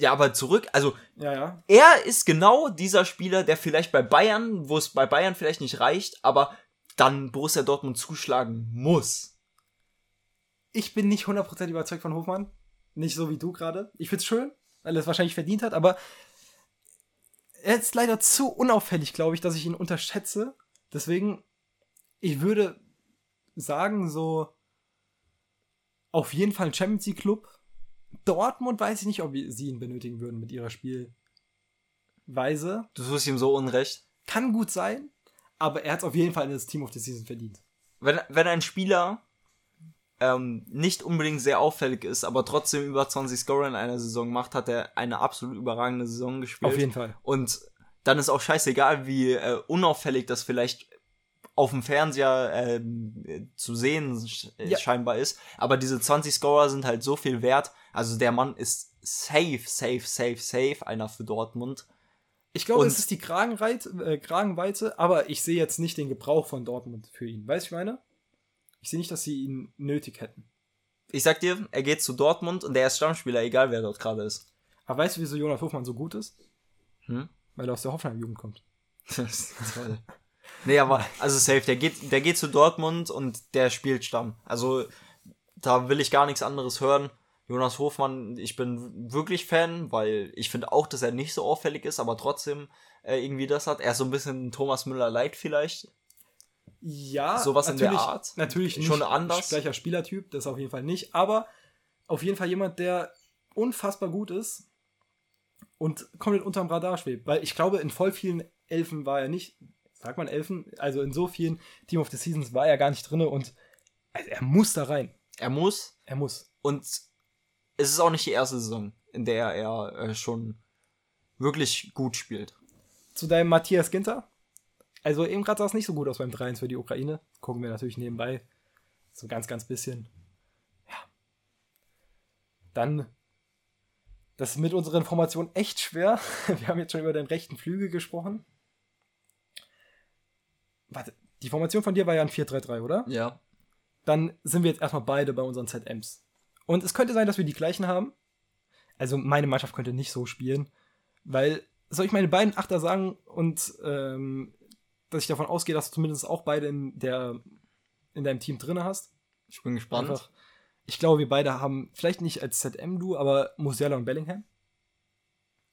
Ja, aber zurück, also ja, ja. er ist genau dieser Spieler, der vielleicht bei Bayern, wo es bei Bayern vielleicht nicht reicht, aber dann Borussia Dortmund zuschlagen muss. Ich bin nicht 100% überzeugt von Hofmann. Nicht so wie du gerade. Ich find's schön, weil er es wahrscheinlich verdient hat, aber er ist leider zu unauffällig, glaube ich, dass ich ihn unterschätze. Deswegen, ich würde sagen, so auf jeden Fall ein Champions League Club Dortmund weiß ich nicht, ob sie ihn benötigen würden mit ihrer Spielweise. Du tust ihm so unrecht. Kann gut sein, aber er hat es auf jeden Fall in das Team of the Season verdient. Wenn, wenn ein Spieler ähm, nicht unbedingt sehr auffällig ist, aber trotzdem über 20 Scorer in einer Saison macht, hat er eine absolut überragende Saison gespielt. Auf jeden Fall. Und dann ist auch scheißegal, wie äh, unauffällig das vielleicht auf dem Fernseher äh, zu sehen ja. scheinbar ist. Aber diese 20 Scorer sind halt so viel wert. Also der Mann ist safe, safe, safe, safe einer für Dortmund. Ich glaube, es ist die äh, Kragenweite, aber ich sehe jetzt nicht den Gebrauch von Dortmund für ihn. Weißt du, ich meine? Ich sehe nicht, dass sie ihn nötig hätten. Ich sag dir, er geht zu Dortmund und der ist Stammspieler, egal wer dort gerade ist. Aber weißt du, wieso Jonas Hofmann so gut ist? Hm? Weil er aus der Hoffenheim-Jugend kommt. [laughs] das ist toll. Nee, aber also safe, der geht, der geht zu Dortmund und der spielt Stamm. Also da will ich gar nichts anderes hören. Jonas Hofmann, ich bin wirklich Fan, weil ich finde auch, dass er nicht so auffällig ist, aber trotzdem äh, irgendwie das hat. Er ist so ein bisschen Thomas Müller light vielleicht. Ja, sowas in der Art. Natürlich nicht schon anders. Gleicher Spielertyp, das auf jeden Fall nicht, aber auf jeden Fall jemand, der unfassbar gut ist und komplett unterm Radar schwebt, weil ich glaube, in voll vielen Elfen war er nicht sagt man Elfen, also in so vielen Team of the Seasons war er gar nicht drin und also er muss da rein. Er muss. Er muss. Und es ist auch nicht die erste Saison, in der er äh, schon wirklich gut spielt. Zu deinem Matthias Ginter. Also eben gerade sah es nicht so gut aus beim 3-1 für die Ukraine. Gucken wir natürlich nebenbei. So ganz, ganz bisschen. Ja. Dann, das ist mit unserer Information echt schwer. [laughs] Wir haben jetzt schon über den rechten Flügel gesprochen. Warte, die Formation von dir war ja ein 4-3-3, oder? Ja. Dann sind wir jetzt erstmal beide bei unseren ZMs. Und es könnte sein, dass wir die gleichen haben. Also meine Mannschaft könnte nicht so spielen, weil soll ich meine beiden Achter sagen und ähm, dass ich davon ausgehe, dass du zumindest auch beide in der in deinem Team drin hast. Ich bin gespannt. Einfach, ich glaube, wir beide haben vielleicht nicht als ZM du, aber Musiala und Bellingham.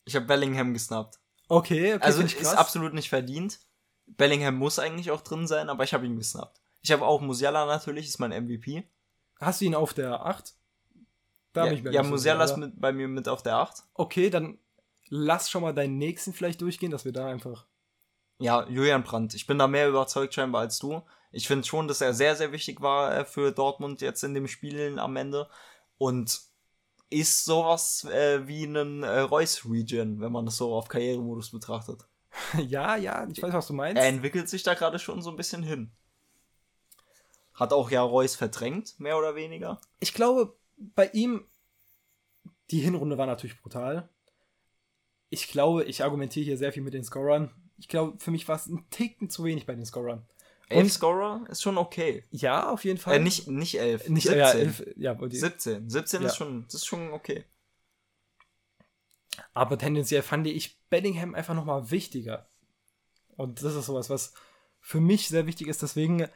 Ich habe Bellingham gesnappt. Okay, okay. Also ist absolut nicht verdient. Bellingham muss eigentlich auch drin sein, aber ich habe ihn gesnappt. Ich habe auch Musiala natürlich, ist mein MVP. Hast du ihn auf der 8? Da ja, ich ja Musiala ist mit, bei mir mit auf der 8. Okay, dann lass schon mal deinen nächsten vielleicht durchgehen, dass wir da einfach. Ja, Julian Brandt. Ich bin da mehr überzeugt scheinbar als du. Ich finde schon, dass er sehr, sehr wichtig war äh, für Dortmund jetzt in dem Spiel am Ende. Und ist sowas äh, wie ein äh, Reus-Region, wenn man das so auf Karrieremodus betrachtet. [laughs] ja, ja, ich weiß, was du meinst. Er entwickelt sich da gerade schon so ein bisschen hin. Hat auch ja Reus verdrängt, mehr oder weniger. Ich glaube, bei ihm, die Hinrunde war natürlich brutal. Ich glaube, ich argumentiere hier sehr viel mit den Scorern. Ich glaube, für mich war es ein Ticken zu wenig bei den Scorern. Elf Scorer ist schon okay. Ja, auf jeden Fall. Äh, nicht, nicht elf. nicht 17. Ja, elf, ja, ich- 17. 17 Ja. ist schon, das ist schon okay. Aber tendenziell fand ich Bellingham einfach nochmal wichtiger. Und das ist sowas, was für mich sehr wichtig ist. Deswegen,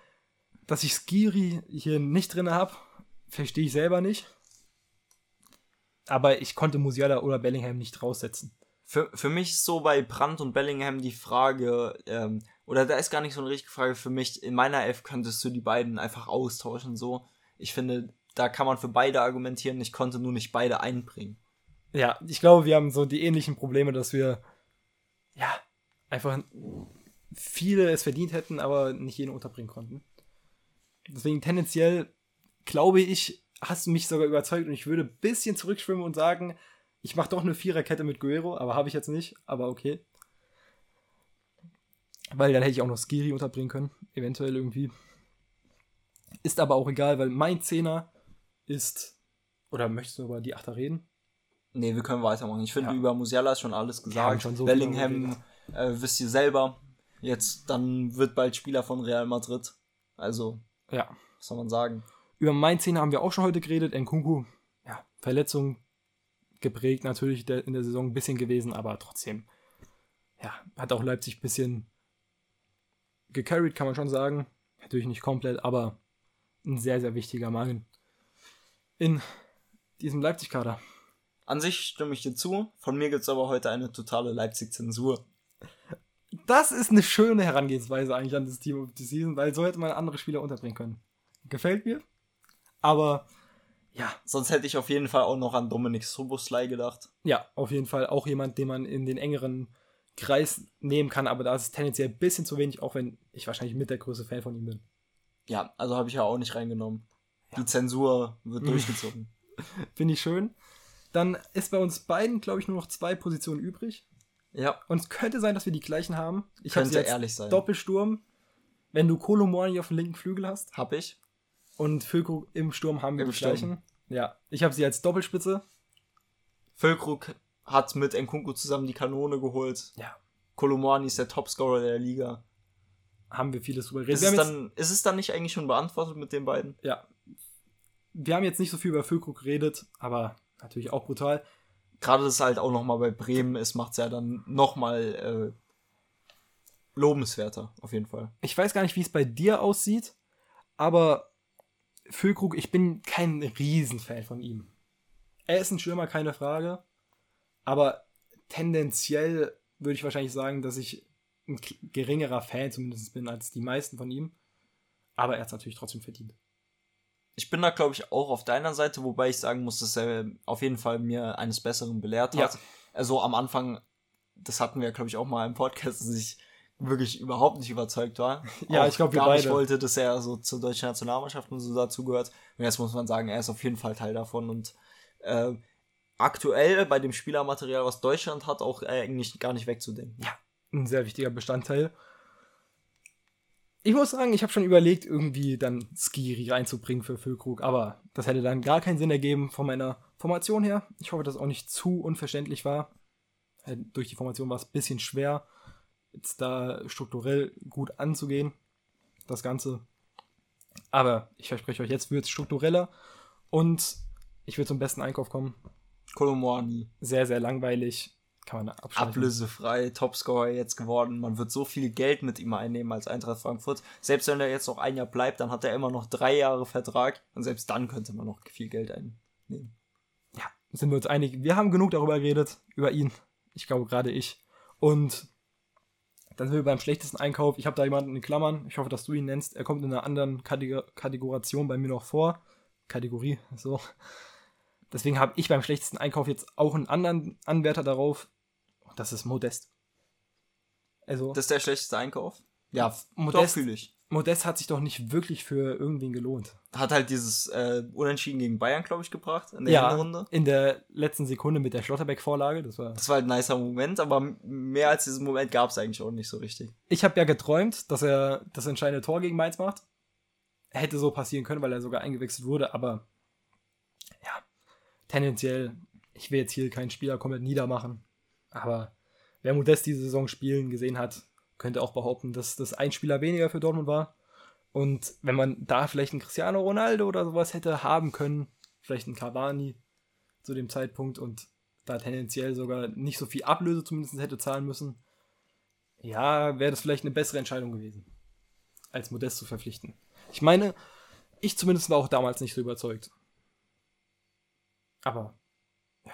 dass ich Skiri hier nicht drin habe, verstehe ich selber nicht. Aber ich konnte Musiala oder Bellingham nicht raussetzen. Für, für mich ist so bei Brandt und Bellingham die Frage, ähm, oder da ist gar nicht so eine richtige Frage für mich, in meiner Elf könntest du die beiden einfach austauschen, so. Ich finde, da kann man für beide argumentieren, ich konnte nur nicht beide einbringen. Ja, ich glaube, wir haben so die ähnlichen Probleme, dass wir ja einfach viele es verdient hätten, aber nicht jeden unterbringen konnten. Deswegen tendenziell glaube ich, hast du mich sogar überzeugt und ich würde ein bisschen zurückschwimmen und sagen, ich mache doch eine Viererkette mit Guerrero, aber habe ich jetzt nicht, aber okay. Weil dann hätte ich auch noch Skiri unterbringen können, eventuell irgendwie. Ist aber auch egal, weil mein Zehner ist. Oder möchtest du über die Achter reden? Nee, wir können weitermachen. Ich finde, Ja. über Musiala ist schon alles gesagt. schon so Bellingham, äh, wisst ihr selber, jetzt, dann wird bald Spieler von Real Madrid. Also, Ja. was soll man sagen? Über mein Zehner haben wir auch schon heute geredet. Nkunku, ja, Verletzung geprägt natürlich in der Saison ein bisschen gewesen, aber trotzdem, ja, hat auch Leipzig ein bisschen gecarried, kann man schon sagen. Natürlich nicht komplett, aber ein sehr, sehr wichtiger Mann in diesem Leipzig-Kader. An sich stimme ich dir zu. Von mir gibt's aber heute eine totale Leipzig-Zensur. Das ist eine schöne Herangehensweise eigentlich an das Team of the Season, weil so hätte man andere Spieler unterbringen können. Gefällt mir. Aber ja, Sonst hätte ich auf jeden Fall auch noch an Dominik Soboslai gedacht. Ja, auf jeden Fall auch jemand, den man in den engeren Kreis nehmen kann, aber da ist es tendenziell ein bisschen zu wenig, auch wenn ich wahrscheinlich mit der größte Fan von ihm bin. Ja, also habe ich ja auch nicht reingenommen. Die Zensur wird [laughs] durchgezogen. Finde ich schön. Dann ist bei uns beiden, glaube ich, nur noch zwei Positionen übrig. Ja, Und es könnte sein, dass wir die gleichen haben. Ich habe könnte sie als ehrlich sein. Doppelsturm, wenn du Kolomorni auf dem linken Flügel hast Hab ich. Und Füllkrug im Sturm haben wir Im Sturm. gleichen. Ja, ich habe sie als Doppelspitze. Füllkrug hat mit Nkunku zusammen die Kanone geholt. Ja, Kolomani ist der Topscorer der Liga. haben wir vieles drüber geredet. Ist es, dann, ist es dann nicht eigentlich schon beantwortet mit den beiden? ja, wir haben jetzt nicht so viel über Füllkrug geredet, aber natürlich auch brutal. Gerade das halt auch nochmal bei Bremen ist, macht es ja dann nochmal äh, lobenswerter, auf jeden Fall. ich weiß gar nicht, wie es bei dir aussieht, aber Füllkrug, ich bin kein Riesenfan von ihm. Er ist ein Stürmer, keine Frage, aber tendenziell würde ich wahrscheinlich sagen, dass ich ein geringerer Fan zumindest bin als die meisten von ihm. Aber er hat es natürlich trotzdem verdient. Ich bin da, glaube ich, auch auf deiner Seite, wobei ich sagen muss, dass er auf jeden Fall mir eines Besseren belehrt hat. Ja. Also am Anfang, das hatten wir, glaube ich, auch mal im Podcast, dass ich wirklich überhaupt nicht überzeugt war. [laughs] Ja, Auch ich glaub, wir gar nicht beide. wollte, dass er so zur deutschen Nationalmannschaft und so dazugehört. Und jetzt muss man sagen, er ist auf jeden Fall Teil davon und äh, aktuell bei dem Spielermaterial, was Deutschland hat, auch eigentlich gar nicht wegzudenken. Ja, ein sehr wichtiger Bestandteil. Ich muss sagen, ich habe schon überlegt, irgendwie dann Skiri reinzubringen für Füllkrug, aber das hätte dann gar keinen Sinn ergeben von meiner Formation her. Ich hoffe, dass es auch nicht zu unverständlich war. Äh, Durch die Formation war es ein bisschen schwer, jetzt da strukturell gut anzugehen, das Ganze. Aber ich verspreche euch, jetzt wird es struktureller und ich will zum besten Einkauf kommen. Kolomwani, Sehr, sehr langweilig. Kann man ablösefrei, Topscorer jetzt geworden. Man wird so viel Geld mit ihm einnehmen als Eintracht Frankfurt. Selbst wenn er jetzt noch ein Jahr bleibt, dann hat er immer noch drei Jahre Vertrag und selbst dann könnte man noch viel Geld einnehmen. ja, sind wir uns einig. Wir haben genug darüber geredet, über ihn. Ich glaube, gerade ich. Und dann sind wir beim schlechtesten Einkauf. Ich habe da jemanden in Klammern. Ich hoffe, dass du ihn nennst. Er kommt in einer anderen Kategor Kategoration bei mir noch vor. Kategorie, so. Deswegen habe ich beim schlechtesten Einkauf jetzt auch einen anderen Anwärter darauf. Das ist Modest. Also, Das ist der schlechteste Einkauf? Ja, f- doch Modest- fühle ich. Modest hat sich doch nicht wirklich für irgendwen gelohnt. Hat halt dieses äh, Unentschieden gegen Bayern, glaube ich, gebracht in der Ja, Hinrunde. in der letzten Sekunde mit der Schlotterbeck-Vorlage. Das war Das war halt ein nicer Moment, aber mehr als diesen Moment gab es eigentlich auch nicht so richtig. ich habe ja geträumt, dass er das entscheidende Tor gegen Mainz macht. Hätte so passieren können, weil er sogar eingewechselt wurde, aber ja, tendenziell, ich will jetzt hier keinen Spieler komplett niedermachen, aber wer Modest diese Saison spielen gesehen hat, könnte auch behaupten, dass das ein Spieler weniger für Dortmund war. Und wenn man da vielleicht einen Cristiano Ronaldo oder sowas hätte haben können, vielleicht einen Cavani zu dem Zeitpunkt und da tendenziell sogar nicht so viel Ablöse zumindest hätte zahlen müssen, ja, wäre das vielleicht eine bessere Entscheidung gewesen, als Modest zu verpflichten. Ich meine, ich zumindest war auch damals nicht so überzeugt. Aber, ja,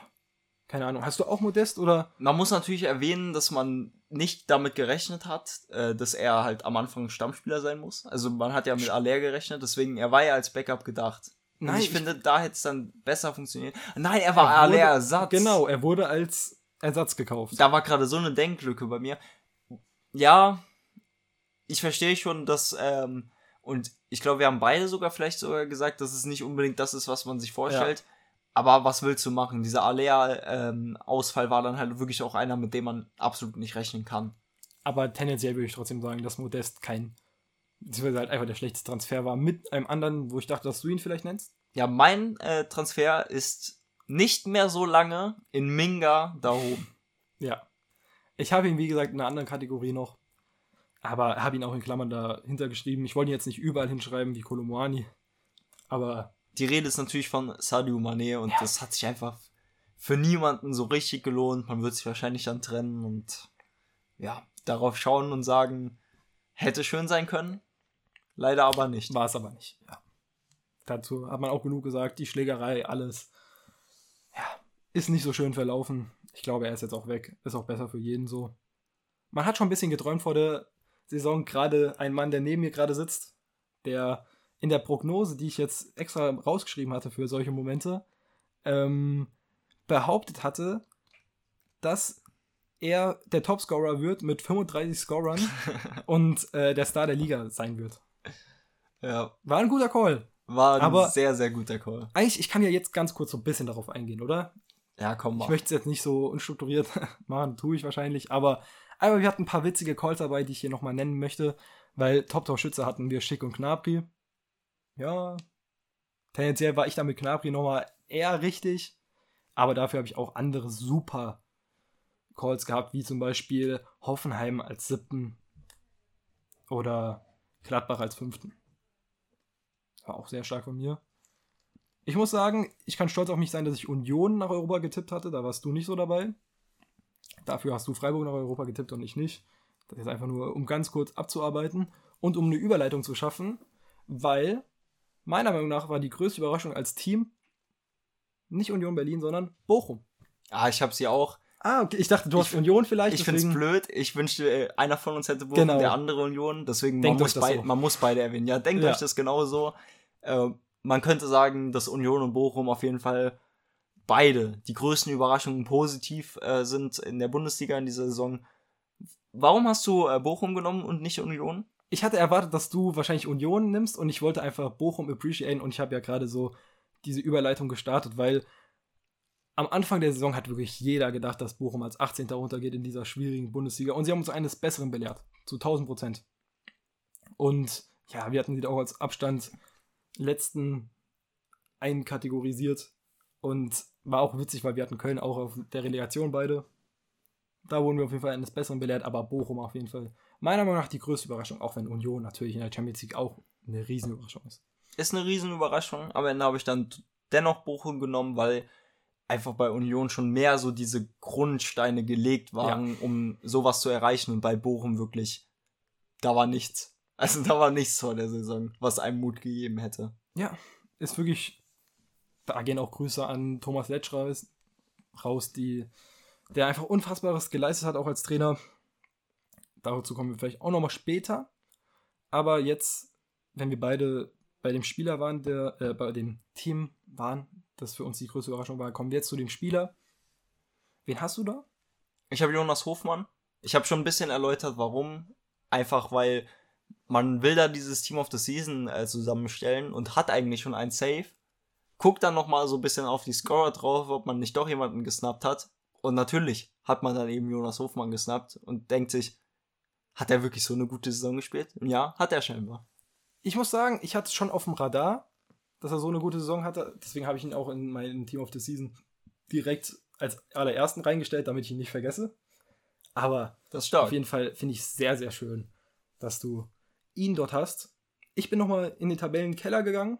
keine Ahnung. Hast du auch Modest oder? Man muss natürlich erwähnen, dass man nicht damit gerechnet hat, äh, dass er halt am Anfang Stammspieler sein muss. Also man hat ja mit Aller gerechnet, deswegen er war ja als Backup gedacht. Nein, Und ich, ich finde, da hätte es dann besser funktioniert. Nein, er war Aller Ersatz. Genau, er wurde als Ersatz gekauft. Da war gerade so eine Denklücke bei mir. Ja, ich verstehe schon, dass ähm, und ich glaube, wir haben beide sogar vielleicht sogar gesagt, dass es nicht unbedingt das ist, was man sich vorstellt. Ja. Aber was willst du machen? Dieser Alea-Ausfall ähm, war dann halt wirklich auch einer, mit dem man absolut nicht rechnen kann. Aber tendenziell würde ich trotzdem sagen, dass Modest kein, beziehungsweise halt einfach der schlechteste Transfer war, mit einem anderen, wo ich dachte, dass du ihn vielleicht nennst. Ja, mein äh, Transfer ist nicht mehr so lange in Minga da oben. [laughs] Ja. Ich habe ihn, wie gesagt, in einer anderen Kategorie noch. Aber habe ihn auch in Klammern dahinter geschrieben. Ich wollte ihn jetzt nicht überall hinschreiben wie Kolomoani. Aber die Rede ist natürlich von Sadio Mane und ja. das hat sich einfach für niemanden so richtig gelohnt. Man wird sich wahrscheinlich dann trennen und ja, darauf schauen und sagen, hätte schön sein können. Leider aber nicht. War es aber nicht, ja. Dazu hat man auch genug gesagt, die Schlägerei, alles. Ja, ist nicht so schön verlaufen. Ich glaube, er ist jetzt auch weg. Ist auch besser für jeden so. Man hat schon ein bisschen geträumt vor der Saison. Gerade ein Mann, der neben mir gerade sitzt, der in der Prognose, die ich jetzt extra rausgeschrieben hatte für solche Momente, ähm, behauptet hatte, dass er der Topscorer wird mit 35 Scorern [laughs] und äh, der Star der Liga sein wird. Ja. War ein guter Call. War ein Aber sehr, sehr guter Call. Eigentlich, ich kann ja jetzt ganz kurz so ein bisschen darauf eingehen, oder? Ja, komm mal. Ich möchte es jetzt nicht so unstrukturiert [laughs] machen, tue ich wahrscheinlich, aber, aber wir hatten ein paar witzige Calls dabei, die ich hier nochmal nennen möchte, weil Top-Torschütze hatten wir Schick und Knapri ja, tendenziell war ich da mit Knabri nochmal eher richtig, aber dafür habe ich auch andere super Calls gehabt, wie zum Beispiel Hoffenheim als siebten oder Gladbach als fünften. War auch sehr stark von mir. Ich muss sagen, ich kann stolz auf mich sein, dass ich Union nach Europa getippt hatte. Da warst du nicht so dabei. Dafür hast du Freiburg nach Europa getippt und ich nicht. Das ist einfach nur, um ganz kurz abzuarbeiten und um eine Überleitung zu schaffen, weil meiner Meinung nach war die größte Überraschung als Team nicht Union Berlin, sondern Bochum. Ah, ich habe sie auch. Ah, okay. Ich dachte, du hast Union vielleicht. Ich finde es blöd. Ich wünschte, äh, einer von uns hätte Bochum, genau. der andere Union. Deswegen, man muss, so. man muss, beide erwähnen. Ja, denkt ja. euch das genauso. Äh, man könnte sagen, dass Union und Bochum auf jeden Fall beide die größten Überraschungen positiv äh, sind in der Bundesliga in dieser Saison. Warum hast du äh, Bochum genommen und nicht Union? Ich hatte erwartet, dass du wahrscheinlich Union nimmst und ich wollte einfach Bochum appreciaten und ich habe ja gerade so diese Überleitung gestartet, weil am Anfang der Saison hat wirklich jeder gedacht, dass Bochum als 18. runtergeht in dieser schwierigen Bundesliga und sie haben uns eines Besseren belehrt, zu 1000 Prozent. Und ja, wir hatten sie auch als Abstand letzten einkategorisiert und war auch witzig, weil wir hatten Köln auch auf der Relegation beide. Da wurden wir auf jeden Fall eines Besseren belehrt, aber Bochum auf jeden Fall meiner Meinung nach die größte Überraschung, auch wenn Union natürlich in der Champions League auch eine Riesenüberraschung ist. Ist eine Riesenüberraschung. Am Ende habe ich dann dennoch Bochum genommen, weil einfach bei Union schon mehr so diese Grundsteine gelegt waren, ja. um sowas zu erreichen. Und bei Bochum wirklich, da war nichts. [laughs] Also da war nichts vor der Saison, was einem Mut gegeben hätte. Ja, ist wirklich. Da gehen auch Grüße an Thomas Letsch raus, die, der einfach Unfassbares geleistet hat, auch als Trainer. Dazu kommen wir vielleicht auch nochmal später. Aber jetzt, wenn wir beide bei dem Spieler waren, der, äh, bei dem Team waren, das für uns die größte Überraschung war, kommen wir jetzt zu dem Spieler. Wen hast du da? Ich habe Jonas Hofmann. Ich habe schon ein bisschen erläutert, warum. Einfach weil man will da dieses Team of the Season äh, zusammenstellen und hat eigentlich schon ein Save. Guckt dann nochmal so ein bisschen auf die Scorer drauf, ob man nicht doch jemanden gesnappt hat. Und natürlich hat man dann eben Jonas Hofmann gesnappt und denkt sich, hat er wirklich so eine gute Saison gespielt? Ja, hat er scheinbar. Ich muss sagen, ich hatte es schon auf dem Radar, dass er so eine gute Saison hatte. Deswegen habe ich ihn auch in mein Team of the Season direkt als allerersten reingestellt, damit ich ihn nicht vergesse. Aber auf jeden Fall finde ich es sehr, sehr schön, dass du ihn dort hast. ich bin nochmal in den Tabellenkeller gegangen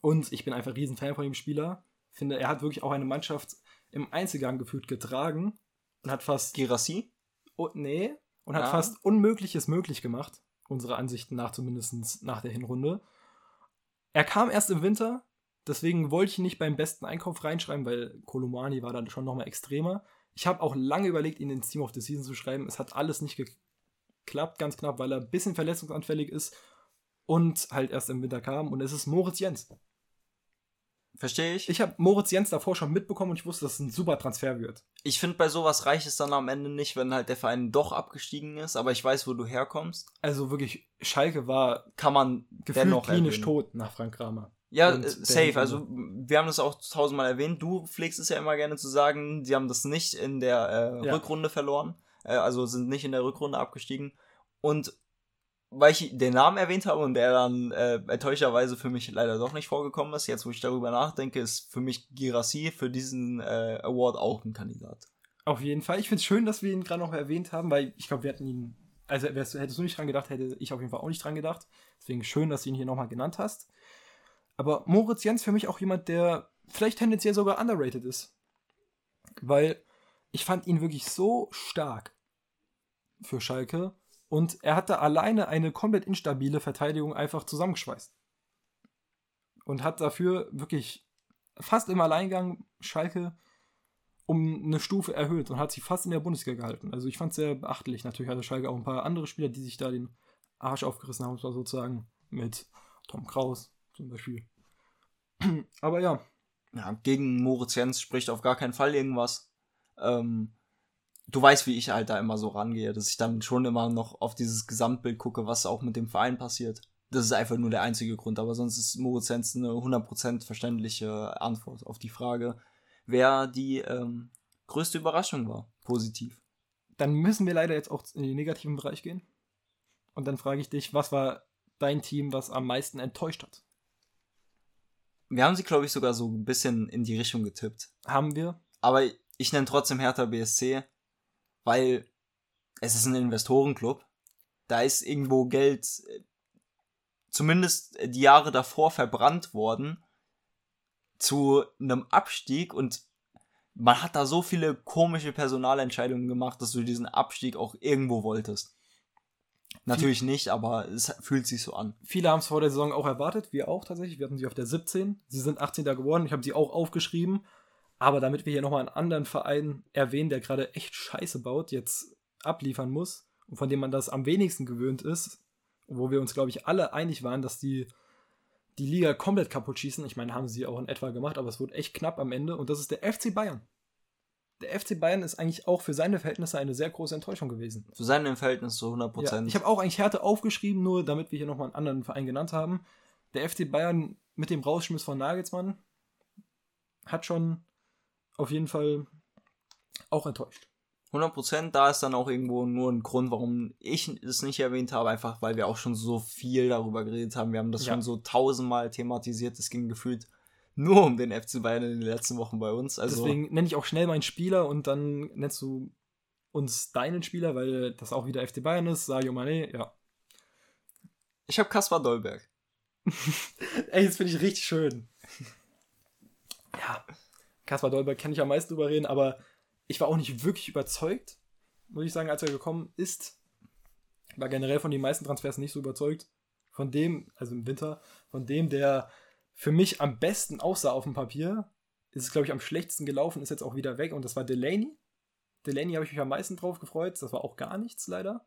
und ich bin einfach riesen Fan von dem Spieler. Finde, er hat wirklich auch eine Mannschaft im Einzelgang gefühlt getragen und hat fast. Girassi? Oh, nee. Und hat Ja. fast Unmögliches möglich gemacht. Unserer Ansichten nach, zumindest nach der Hinrunde. Er kam erst im Winter, deswegen wollte ich ihn nicht beim besten Einkauf reinschreiben, weil Kolumani war dann schon nochmal extremer. Ich habe auch lange überlegt, ihn ins Team of the Season zu schreiben. Es hat alles nicht geklappt, ganz knapp, weil er ein bisschen verletzungsanfällig ist und halt erst im Winter kam. Und es ist Moritz Jens. Verstehe ich. Ich habe Moritz Jens davor schon mitbekommen und ich wusste, dass es ein super Transfer wird. Ich finde, bei sowas reicht es dann am Ende nicht, wenn halt der Verein doch abgestiegen ist, aber ich weiß, wo du herkommst. Also wirklich, Schalke war Kann man gefühlt dennoch klinisch erwähnen. tot nach Frank Kramer. Ja, äh, safe. Also, wir haben das auch tausendmal erwähnt. Du pflegst es ja immer gerne zu sagen, sie haben das nicht in der äh, Ja. Rückrunde verloren. Äh, also sind nicht in der Rückrunde abgestiegen. Und weil ich den Namen erwähnt habe und der dann äh, enttäuschterweise für mich leider doch nicht vorgekommen ist, jetzt wo ich darüber nachdenke, ist für mich Girassi für diesen äh, Award auch ein Kandidat. Auf jeden Fall. Ich finde es schön, dass wir ihn gerade noch erwähnt haben, weil ich glaube, wir hatten ihn. Also wärst, hättest du nicht dran gedacht, hätte ich auf jeden Fall auch nicht dran gedacht. Deswegen schön, dass du ihn hier nochmal genannt hast. Aber Moritz Jens für mich auch jemand, der vielleicht tendenziell sogar underrated ist. Weil ich fand ihn wirklich so stark für Schalke. Und er hatte alleine eine komplett instabile Verteidigung einfach zusammengeschweißt. Und hat dafür wirklich fast im Alleingang Schalke um eine Stufe erhöht und hat sie fast in der Bundesliga gehalten. Also ich fand es sehr beachtlich. Natürlich hatte Schalke auch ein paar andere Spieler, die sich da den Arsch aufgerissen haben, sozusagen mit Tom Kraus zum Beispiel. [clears throat] Aber ja, Ja, gegen Moritz Jens spricht auf gar keinen Fall irgendwas. Ähm, du weißt, wie ich halt da immer so rangehe, dass ich dann schon immer noch auf dieses Gesamtbild gucke, was auch mit dem Verein passiert. Das ist einfach nur der einzige Grund, aber sonst ist Moritz Jens eine 100% verständliche Antwort auf die Frage, wer die ähm, größte Überraschung war. Positiv. dann müssen wir leider jetzt auch in den negativen Bereich gehen. Und dann frage ich dich, was war dein Team, was am meisten enttäuscht hat? Wir haben sie, glaube ich, sogar so ein bisschen in die Richtung getippt. Haben wir? Aber ich nenne trotzdem Hertha BSC, weil es ist ein Investorenclub. Da ist irgendwo Geld, äh, zumindest die Jahre davor, verbrannt worden zu einem Abstieg und man hat da so viele komische Personalentscheidungen gemacht, dass du diesen Abstieg auch irgendwo wolltest. Natürlich nicht, aber es fühlt sich so an. Viele haben es vor der Saison auch erwartet, wir auch tatsächlich. Wir hatten sie auf der 17. Sie sind 18. geworden. Ich habe sie auch aufgeschrieben. Aber damit wir hier nochmal einen anderen Verein erwähnen, der gerade echt Scheiße baut, jetzt abliefern muss und von dem man das am wenigsten gewöhnt ist, wo wir uns, glaube ich, alle einig waren, dass die die Liga komplett kaputt schießen. Ich meine, haben sie auch in etwa gemacht, aber es wurde echt knapp am Ende. Und das ist der FC Bayern. Der FC Bayern ist eigentlich auch für seine Verhältnisse eine sehr große Enttäuschung gewesen. Für seine Verhältnisse zu 100%. Ja, ich habe auch eigentlich Härte aufgeschrieben, nur damit wir hier nochmal einen anderen Verein genannt haben. Der FC Bayern mit dem Rausschmiss von Nagelsmann hat schon auf jeden Fall auch enttäuscht. 100%, da ist dann auch irgendwo nur ein Grund, warum ich es nicht erwähnt habe, einfach weil wir auch schon so viel darüber geredet haben. Wir haben das Ja. schon so tausendmal thematisiert. Es ging gefühlt nur um den FC Bayern in den letzten Wochen bei uns. Also Deswegen nenne ich auch schnell meinen Spieler und dann nennst du uns deinen Spieler, weil das auch wieder FC Bayern ist. Sadio Mané, ja. ich habe Kaspar Dolberg. [laughs] Ey, das finde ich richtig schön. Ja, Kaspar Dolberg kann ich am meisten drüber reden, aber ich war auch nicht wirklich überzeugt, muss ich sagen, als er gekommen ist. War generell von den meisten Transfers nicht so überzeugt. Von dem, also im Winter, von dem, der für mich am besten aussah auf dem Papier, ist es, glaube ich, am schlechtesten gelaufen, ist jetzt auch wieder weg und das war Delaney. Delaney habe ich mich am meisten drauf gefreut, das war auch gar nichts leider.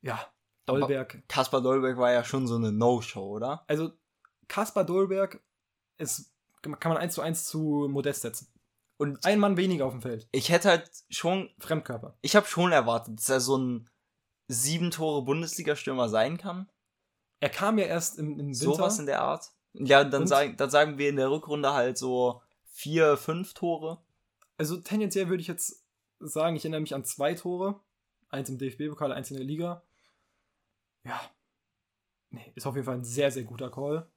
Ja, Dolberg. Kaspar Dolberg war ja schon so eine No-Show, oder? Also, Kaspar Dolberg ist, kann man eins zu eins zu Modest setzen. Und Ein Mann weniger auf dem Feld. ich hätte halt schon, Fremdkörper. ich habe schon erwartet, dass er so ein sieben Tore Bundesliga-Stürmer sein kann. Er kam ja erst im, im Winter. Sowas in der Art. Ja, dann, sagen, dann sagen wir in der Rückrunde halt so vier, fünf Tore. Also tendenziell würde ich jetzt sagen, ich erinnere mich an zwei Tore. Eins im DFB-Pokal, eins in der Liga. Ja. Nee, ist auf jeden Fall ein sehr, sehr guter Call.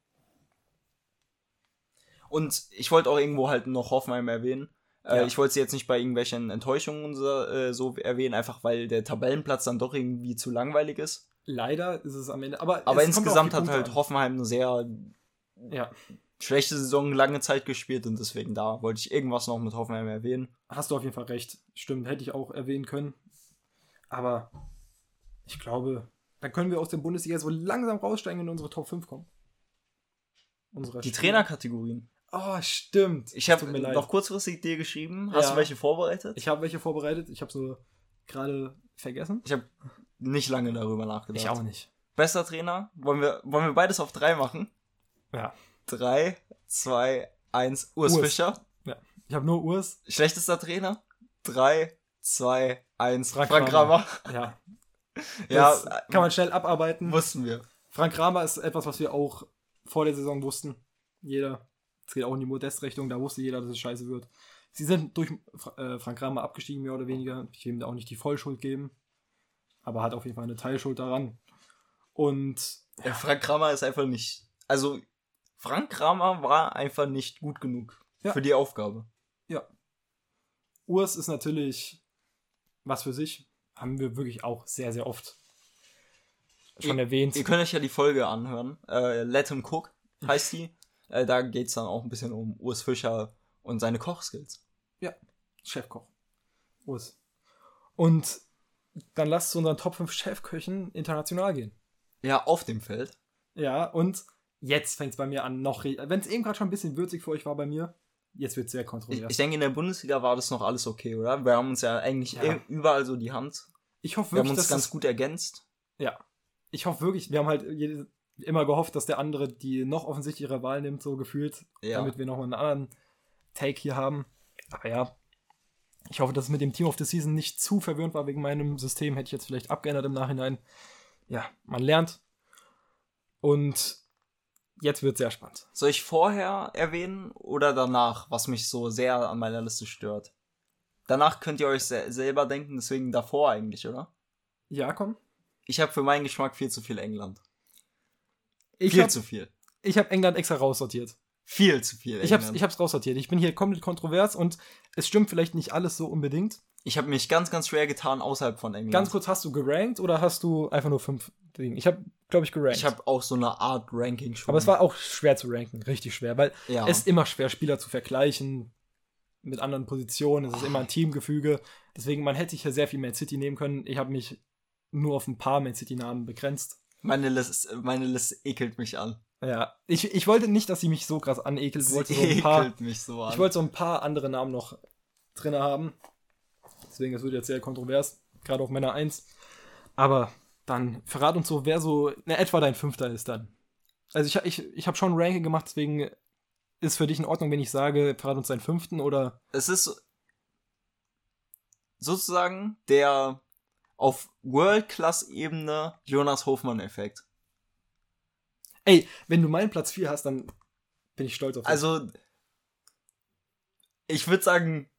Und ich wollte auch irgendwo halt noch Hoffenheim erwähnen. Äh, Ja. Ich wollte sie jetzt nicht bei irgendwelchen Enttäuschungen so, äh, so erwähnen, einfach weil der Tabellenplatz dann doch irgendwie zu langweilig ist. Leider ist es am Ende. Aber, Aber insgesamt hat halt Punkte Hoffenheim eine sehr an. Ja. schlechte Saison lange Zeit gespielt und deswegen da wollte ich irgendwas noch mit Hoffenheim erwähnen. Hast du auf jeden Fall recht. Stimmt, hätte ich auch erwähnen können. Aber ich glaube, dann können wir aus der Bundesliga so langsam raussteigen und in unsere Top 5 kommen. Unsere Die Spieler. Trainerkategorien. Oh, stimmt. Ich habe leid. noch kurzfristig dir geschrieben. Hast Ja. du welche vorbereitet? Ich habe welche vorbereitet. Ich habe so gerade vergessen. Ich habe nicht lange darüber nachgedacht. nicht. Bester Trainer? Wollen wir, wollen wir beides auf drei machen? Ja. Drei, zwei, eins. Urs, Urs. Fischer. Ich habe nur Urs. Schlechtester Trainer? Drei, zwei, eins. Frank Frank, Kramer. Kramer. Ja. [laughs] Ja, Das kann man schnell abarbeiten. wussten wir. Frank Kramer ist etwas, was wir auch vor der Saison wussten. Jeder. Es geht auch in die Modest-Richtung, da wusste jeder, dass es scheiße wird. Sie sind durch äh, Frank Kramer abgestiegen, mehr oder weniger. Ich will ihm da auch nicht die Vollschuld geben. Aber hat auf jeden Fall eine Teilschuld daran. Und Ja, Frank Kramer ist einfach nicht. Also, Frank Kramer war einfach nicht gut genug Ja. für die Aufgabe. Urs ist natürlich was für sich. Haben wir wirklich auch sehr, sehr oft schon Ihr- erwähnt. Ihr könnt euch ja die Folge anhören. Äh, Let him cook heißt die. Äh, da geht's dann auch ein bisschen um Urs Fischer und seine Kochskills. Chefkoch. Urs. Und dann lasst zu unseren Top 5 Chefköchen international gehen. Ja, auf dem Feld. Ja, und jetzt fängt es bei mir an, noch. Wenn es eben gerade schon ein bisschen würzig für euch war bei mir, jetzt wird es sehr Ich, kontrovers. ich denke, in der Bundesliga war das noch alles okay, oder? Wir haben uns ja eigentlich Ja. überall so die Hand. Ich hoffe Wir haben wirklich, uns dass ganz gut ergänzt. Ja. Ich hoffe wirklich, wir haben halt jede, immer gehofft, dass der andere die noch offensichtlichere Wahl nimmt, so gefühlt, Ja. damit wir nochmal einen anderen Take hier haben. Aber ja, ich hoffe, dass es mit dem Team of the Season nicht zu verwirrend war wegen meinem System. Hätte ich jetzt vielleicht abgeändert im Nachhinein. Ja, man lernt. Und jetzt wird sehr spannend. Soll ich vorher erwähnen oder danach, was mich so sehr an meiner Liste stört? Danach könnt ihr euch se selber denken, deswegen davor eigentlich, oder? Ja, komm. Ich habe für meinen Geschmack viel zu viel England. Ich viel habe zu viel. hab England extra raussortiert. Viel zu viel Ich hab's, ich hab's raussortiert. Ich bin hier komplett kontrovers und es stimmt vielleicht nicht alles so unbedingt. Ich habe mich ganz, ganz schwer getan außerhalb von England. Ganz kurz, hast du gerankt oder hast du einfach nur fünf Dinge? Ich habe, glaube ich, gerankt. Ich habe auch so eine Art Ranking schon. Aber es war auch schwer zu ranken, richtig schwer, weil ja. es ist immer schwer, Spieler zu vergleichen mit anderen Positionen. Es ist immer ein Teamgefüge. Deswegen, man hätte hier sehr viel Man City nehmen können. Ich habe mich nur auf ein paar Man City-Namen begrenzt. Meine, Liste, meine Liste ekelt mich an. Ja, ich, ich wollte nicht, dass sie mich so krass anekelt. Ich Sie wollte so ein paar, ekelt mich so an. ich wollte so ein paar andere Namen noch drin haben. Deswegen, es wird jetzt sehr kontrovers, gerade auf Männer 1. Aber dann verrat uns so, wer so in etwa dein Fünfter ist dann. Also ich, ich, ich habe schon Ranking gemacht, deswegen ist für dich in Ordnung, wenn ich sage, verrat uns deinen Fünften oder es ist sozusagen der auf World-Class-Ebene Jonas Hofmann-Effekt. Ey, wenn du meinen Platz 4 hast, dann bin ich stolz auf dich. Also, ich würde sagen,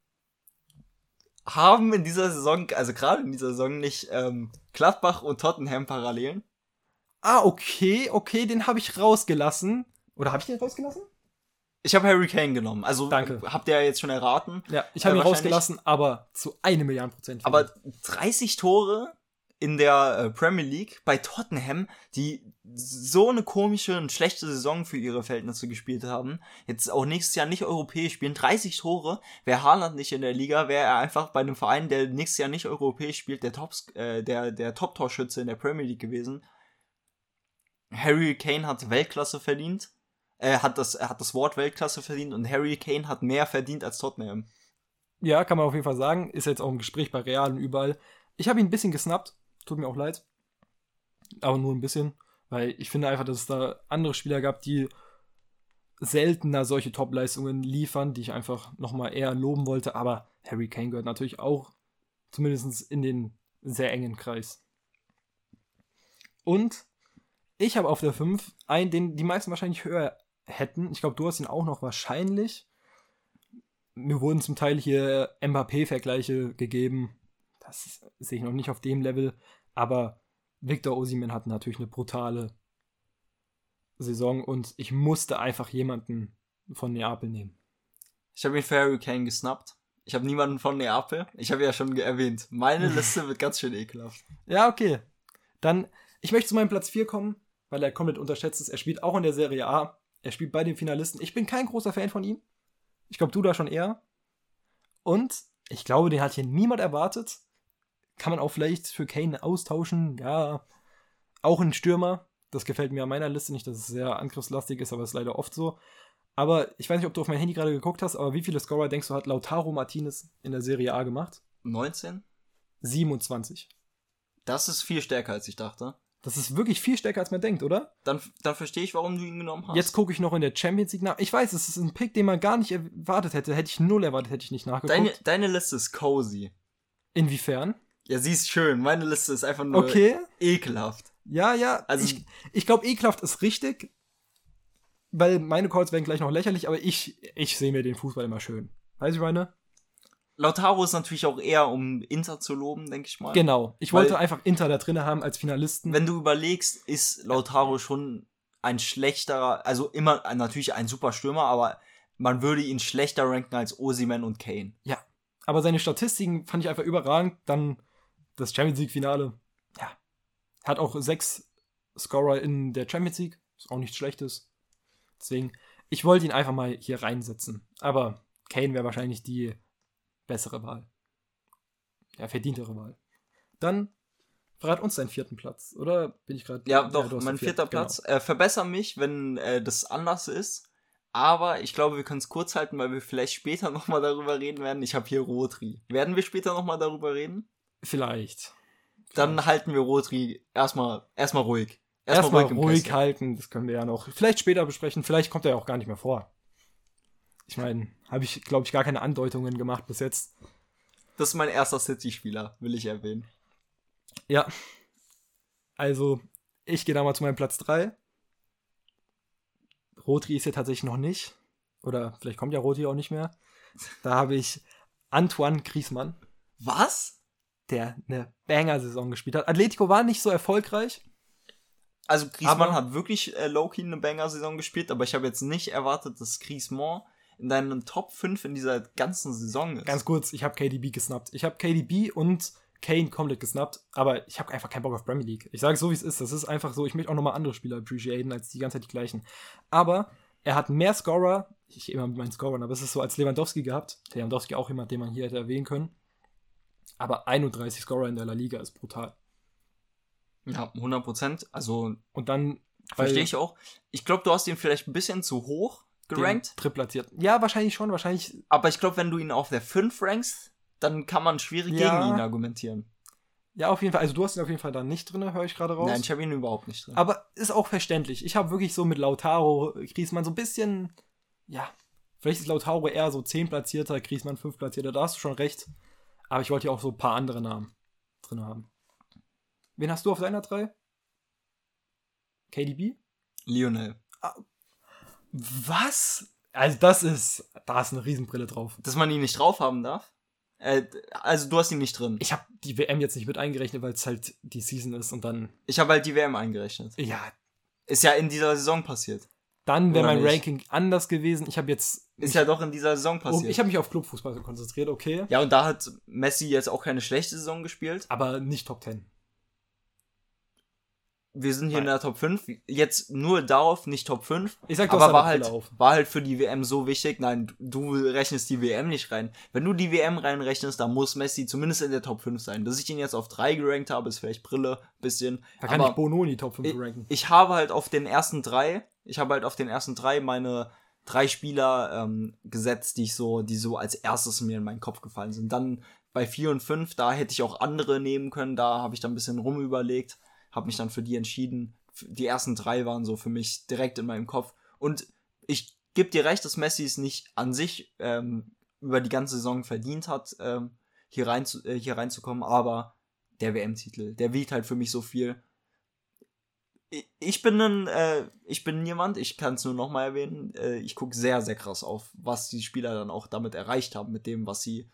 haben in dieser Saison, also gerade in dieser Saison nicht ähm, Gladbach und Tottenham Parallelen? ah, okay, okay, den habe ich rausgelassen. Oder habe ich den rausgelassen? Ich habe Harry Kane genommen. Also Danke. habt ihr ja jetzt schon erraten. Ja, ich habe Äh, ihn rausgelassen, aber zu eine Milliarde Prozent. Aber 30 Tore in der äh, Premier League bei Tottenham, die so eine komische und schlechte Saison für ihre Verhältnisse gespielt haben, jetzt auch nächstes Jahr nicht europäisch spielen, 30 Tore, wäre Haaland nicht in der Liga, wäre er einfach bei einem Verein, der nächstes Jahr nicht europäisch spielt, der Tops, äh, der, der Top-Torschütze in der Premier League gewesen. Harry Kane hat Weltklasse verdient. Er hat das, hat das Wort Weltklasse verdient und Harry Kane hat mehr verdient als Tottenham. Ja, kann man auf jeden Fall sagen. Ist jetzt auch im Gespräch bei Real und überall. Ich habe ihn ein bisschen gesnappt. Tut mir auch leid. Aber nur ein bisschen. Weil ich finde einfach, dass es da andere Spieler gab, die seltener solche Top-Leistungen liefern, die ich einfach nochmal eher loben wollte. Aber Harry Kane gehört natürlich auch zumindest in den sehr engen Kreis. Und ich habe auf der 5 einen, den die meisten wahrscheinlich höher hätten. Ich glaube, du hast ihn auch noch wahrscheinlich mir wurden zum Teil hier Mbappé-Vergleiche gegeben. Das sehe ich noch nicht auf dem Level. Aber Victor Osimhen hat natürlich eine brutale Saison und ich musste einfach jemanden von Neapel nehmen. Ich habe ihn für Harry Kane gesnappt. Ich habe niemanden von Neapel. Ich habe ja schon erwähnt. Meine [laughs] Liste wird ganz schön ekelhaft. Ja, okay. Dann Ich möchte zu meinem Platz 4 kommen, weil er komplett unterschätzt ist. Er spielt auch in der Serie A. Er spielt bei den Finalisten. Ich bin kein großer Fan von ihm. Ich glaube, du da schon eher. Und ich glaube, den hat hier niemand erwartet. Kann man auch vielleicht für Kane austauschen. Ja, auch ein Stürmer. Das gefällt mir an meiner Liste nicht, dass es sehr angriffslastig ist, aber es ist leider oft so. Aber ich weiß nicht, ob du auf mein Handy gerade geguckt hast, aber wie viele Scorer denkst du, hat Lautaro Martinez in der Serie A gemacht? 19? 27. Das ist viel stärker, als ich dachte. Das ist wirklich viel stärker, als man denkt, oder? Dann, dann verstehe ich, warum du ihn genommen hast. Jetzt gucke ich noch in der Champions League nach. Ich weiß, es ist ein Pick, den man gar nicht erwartet hätte. Hätte ich null erwartet, hätte ich nicht nachgeguckt. Deine, deine Liste ist cozy. Inwiefern? Ja, sie ist schön. Meine Liste ist einfach nur Okay. ekelhaft. Ja, ja. Also- ich ich glaube, ekelhaft ist richtig, weil meine Calls werden gleich noch lächerlich, aber ich, ich sehe mir den Fußball immer schön. Weißt du, meine? Lautaro ist natürlich auch eher, um Inter zu loben, denke ich mal. Genau. Ich Weil- wollte einfach Inter da drin haben als Finalisten. Wenn du überlegst, ist Lautaro schon ein schlechterer, also immer natürlich ein super Stürmer, aber man würde ihn schlechter ranken als Osiman und Kane. ja. Aber seine Statistiken fand ich einfach überragend. Dann das Champions League-Finale. Ja. Hat auch sechs Scorer in der Champions League. Ist auch nichts Schlechtes. Deswegen, ich wollte ihn einfach mal hier reinsetzen. Aber Kane wäre wahrscheinlich die bessere Wahl. Ja, verdientere Wahl. Dann verrat uns deinen vierten Platz, oder bin ich gerade. Ja, doch, du hast mein vierter vierten, genau. Platz. Äh, verbessere mich, wenn äh, das anders ist. Aber ich glaube, wir können es kurz halten, weil wir vielleicht später [laughs] nochmal darüber reden werden. Ich habe hier Rotri. Werden wir später nochmal darüber reden? Vielleicht. Dann halten wir Rotri erstmal erstmal ruhig. Erstmal im ruhig Kessel. halten, das können wir ja noch vielleicht später besprechen. Vielleicht kommt er ja auch gar nicht mehr vor. Ich meine, habe ich, glaube ich, gar keine Andeutungen gemacht bis jetzt. Das ist mein erster City-Spieler, will ich erwähnen. Ja. Also, ich gehe da mal zu meinem Platz 3. Rotri ist ja tatsächlich noch nicht. Oder vielleicht kommt ja Rotri auch nicht mehr. Da habe ich Antoine Griezmann, Was? der eine Banger-Saison gespielt hat. Atletico war nicht so erfolgreich. Also Griezmann Aber- hat wirklich äh, low-key eine Banger-Saison gespielt, aber ich habe jetzt nicht erwartet, dass Griezmann in deinen Top 5 in dieser ganzen Saison ist. Ganz kurz, ich habe KDB gesnappt. Ich habe KDB und Kane komplett gesnappt, aber ich habe einfach keinen Bock auf Premier League. Ich sage so, wie es ist. Das ist einfach so, ich möchte auch nochmal andere Spieler appreciaten, als die ganze Zeit die gleichen. Aber er hat mehr Scorer, ich immer mit meinen Scorern, aber es ist so als Lewandowski gehabt. Lewandowski auch jemand, den man hier hätte erwähnen können. Aber 31 Scorer in der La Liga ist brutal. ja, 100 Prozent. Also Und dann verstehe ich auch. Ich glaube, du hast ihn vielleicht ein bisschen zu hoch gerankt. Tripplatziert. Ja, wahrscheinlich schon. Wahrscheinlich Aber ich glaube, wenn du ihn auf der 5 rankst, dann kann man schwierig Ja. gegen ihn argumentieren. Ja, auf jeden Fall. Also du hast ihn auf jeden Fall da nicht drin, höre ich gerade raus. Nein, ich habe ihn überhaupt nicht drin. Aber ist auch verständlich. Ich habe wirklich so mit Lautaro, Griezmann so ein bisschen, ja, vielleicht ist Lautaro eher so 10 platzierter, Griezmann 5 platzierter, da hast du schon recht. Aber ich wollte ja auch so ein paar andere Namen drin haben. Wen hast du auf deiner 3? KDB? Lionel. Was? Also das ist, da ist eine Riesenbrille drauf. Dass man ihn nicht drauf haben darf? Äh, also du hast ihn nicht drin. Ich habe die WM jetzt nicht mit eingerechnet, weil es halt die Season ist und dann, Ich habe halt die WM eingerechnet. ja, Ist ja in dieser Saison passiert. dann wäre mein nicht? Ranking anders gewesen. Ich habe jetzt, Ist ja doch in dieser Saison oh, passiert. ich habe mich auf Clubfußball konzentriert, okay. ja, und da hat Messi jetzt auch keine schlechte Saison gespielt. Aber nicht Top 10. Wir sind hier in Nein. der Top 5. Jetzt nur darauf, nicht Top 5. Ich sag, Aber war halt, war halt für die WM so wichtig. Nein, du rechnest die WM nicht rein. Wenn du die WM reinrechnest, dann muss Messi zumindest in der Top 5 sein. Dass ich ihn jetzt auf 3 gerankt habe, ist vielleicht Brille, bisschen. Da kann aber ich Bono in die Top 5 ich, ranken. ich habe halt auf den ersten drei, ich habe halt auf den ersten drei meine drei Spieler ähm, gesetzt, die ich so, die so als erstes mir in meinen Kopf gefallen sind. Dann bei vier und fünf, da hätte ich auch andere nehmen können, da habe ich dann ein bisschen rumüberlegt, habe mich dann für die entschieden. Die ersten drei waren so für mich direkt in meinem Kopf. Und ich gebe dir recht, dass Messi es nicht an sich ähm, über die ganze Saison verdient hat, ähm, hier, rein zu, äh, hier reinzukommen, aber der WM-Titel, der wiegt halt für mich so viel ich- bin ein, äh, ich bin jemand, ich kann es nur noch mal erwähnen, äh, ich gucke sehr, sehr krass auf, was die Spieler dann auch damit erreicht haben, mit dem, was sie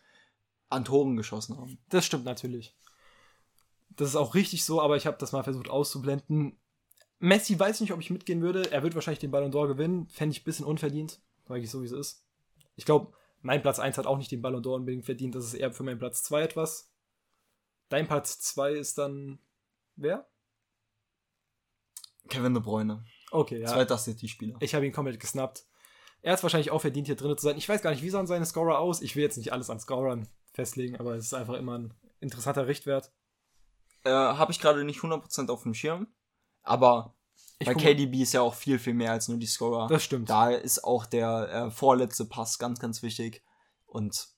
an Toren geschossen haben. Das stimmt natürlich. Das ist auch richtig so, aber ich habe das mal versucht auszublenden. Messi weiß nicht, ob ich mitgehen würde. Er wird wahrscheinlich den Ballon d'Or gewinnen. Fände ich ein bisschen unverdient, sage ich so, wie es ist. Ich glaube, mein Platz 1 hat auch nicht den Ballon d'Or unbedingt verdient. Das ist eher für meinen Platz 2 etwas. Dein Platz 2 ist dann wer? Kevin De Bruyne. Okay, ja. Zweiter City-Spieler. Ich habe ihn komplett gesnappt. Er hat wahrscheinlich auch verdient, hier drin zu sein. Ich weiß gar nicht, wie sahen seine Scorer aus. Ich will jetzt nicht alles an Scorern festlegen, aber es ist einfach immer ein interessanter Richtwert. Äh, habe ich gerade nicht 100% auf dem Schirm. Aber Ich bei KDB ist ja auch viel, viel mehr als nur die Scorer. Das stimmt. Da ist auch der äh, vorletzte Pass ganz, ganz wichtig. Und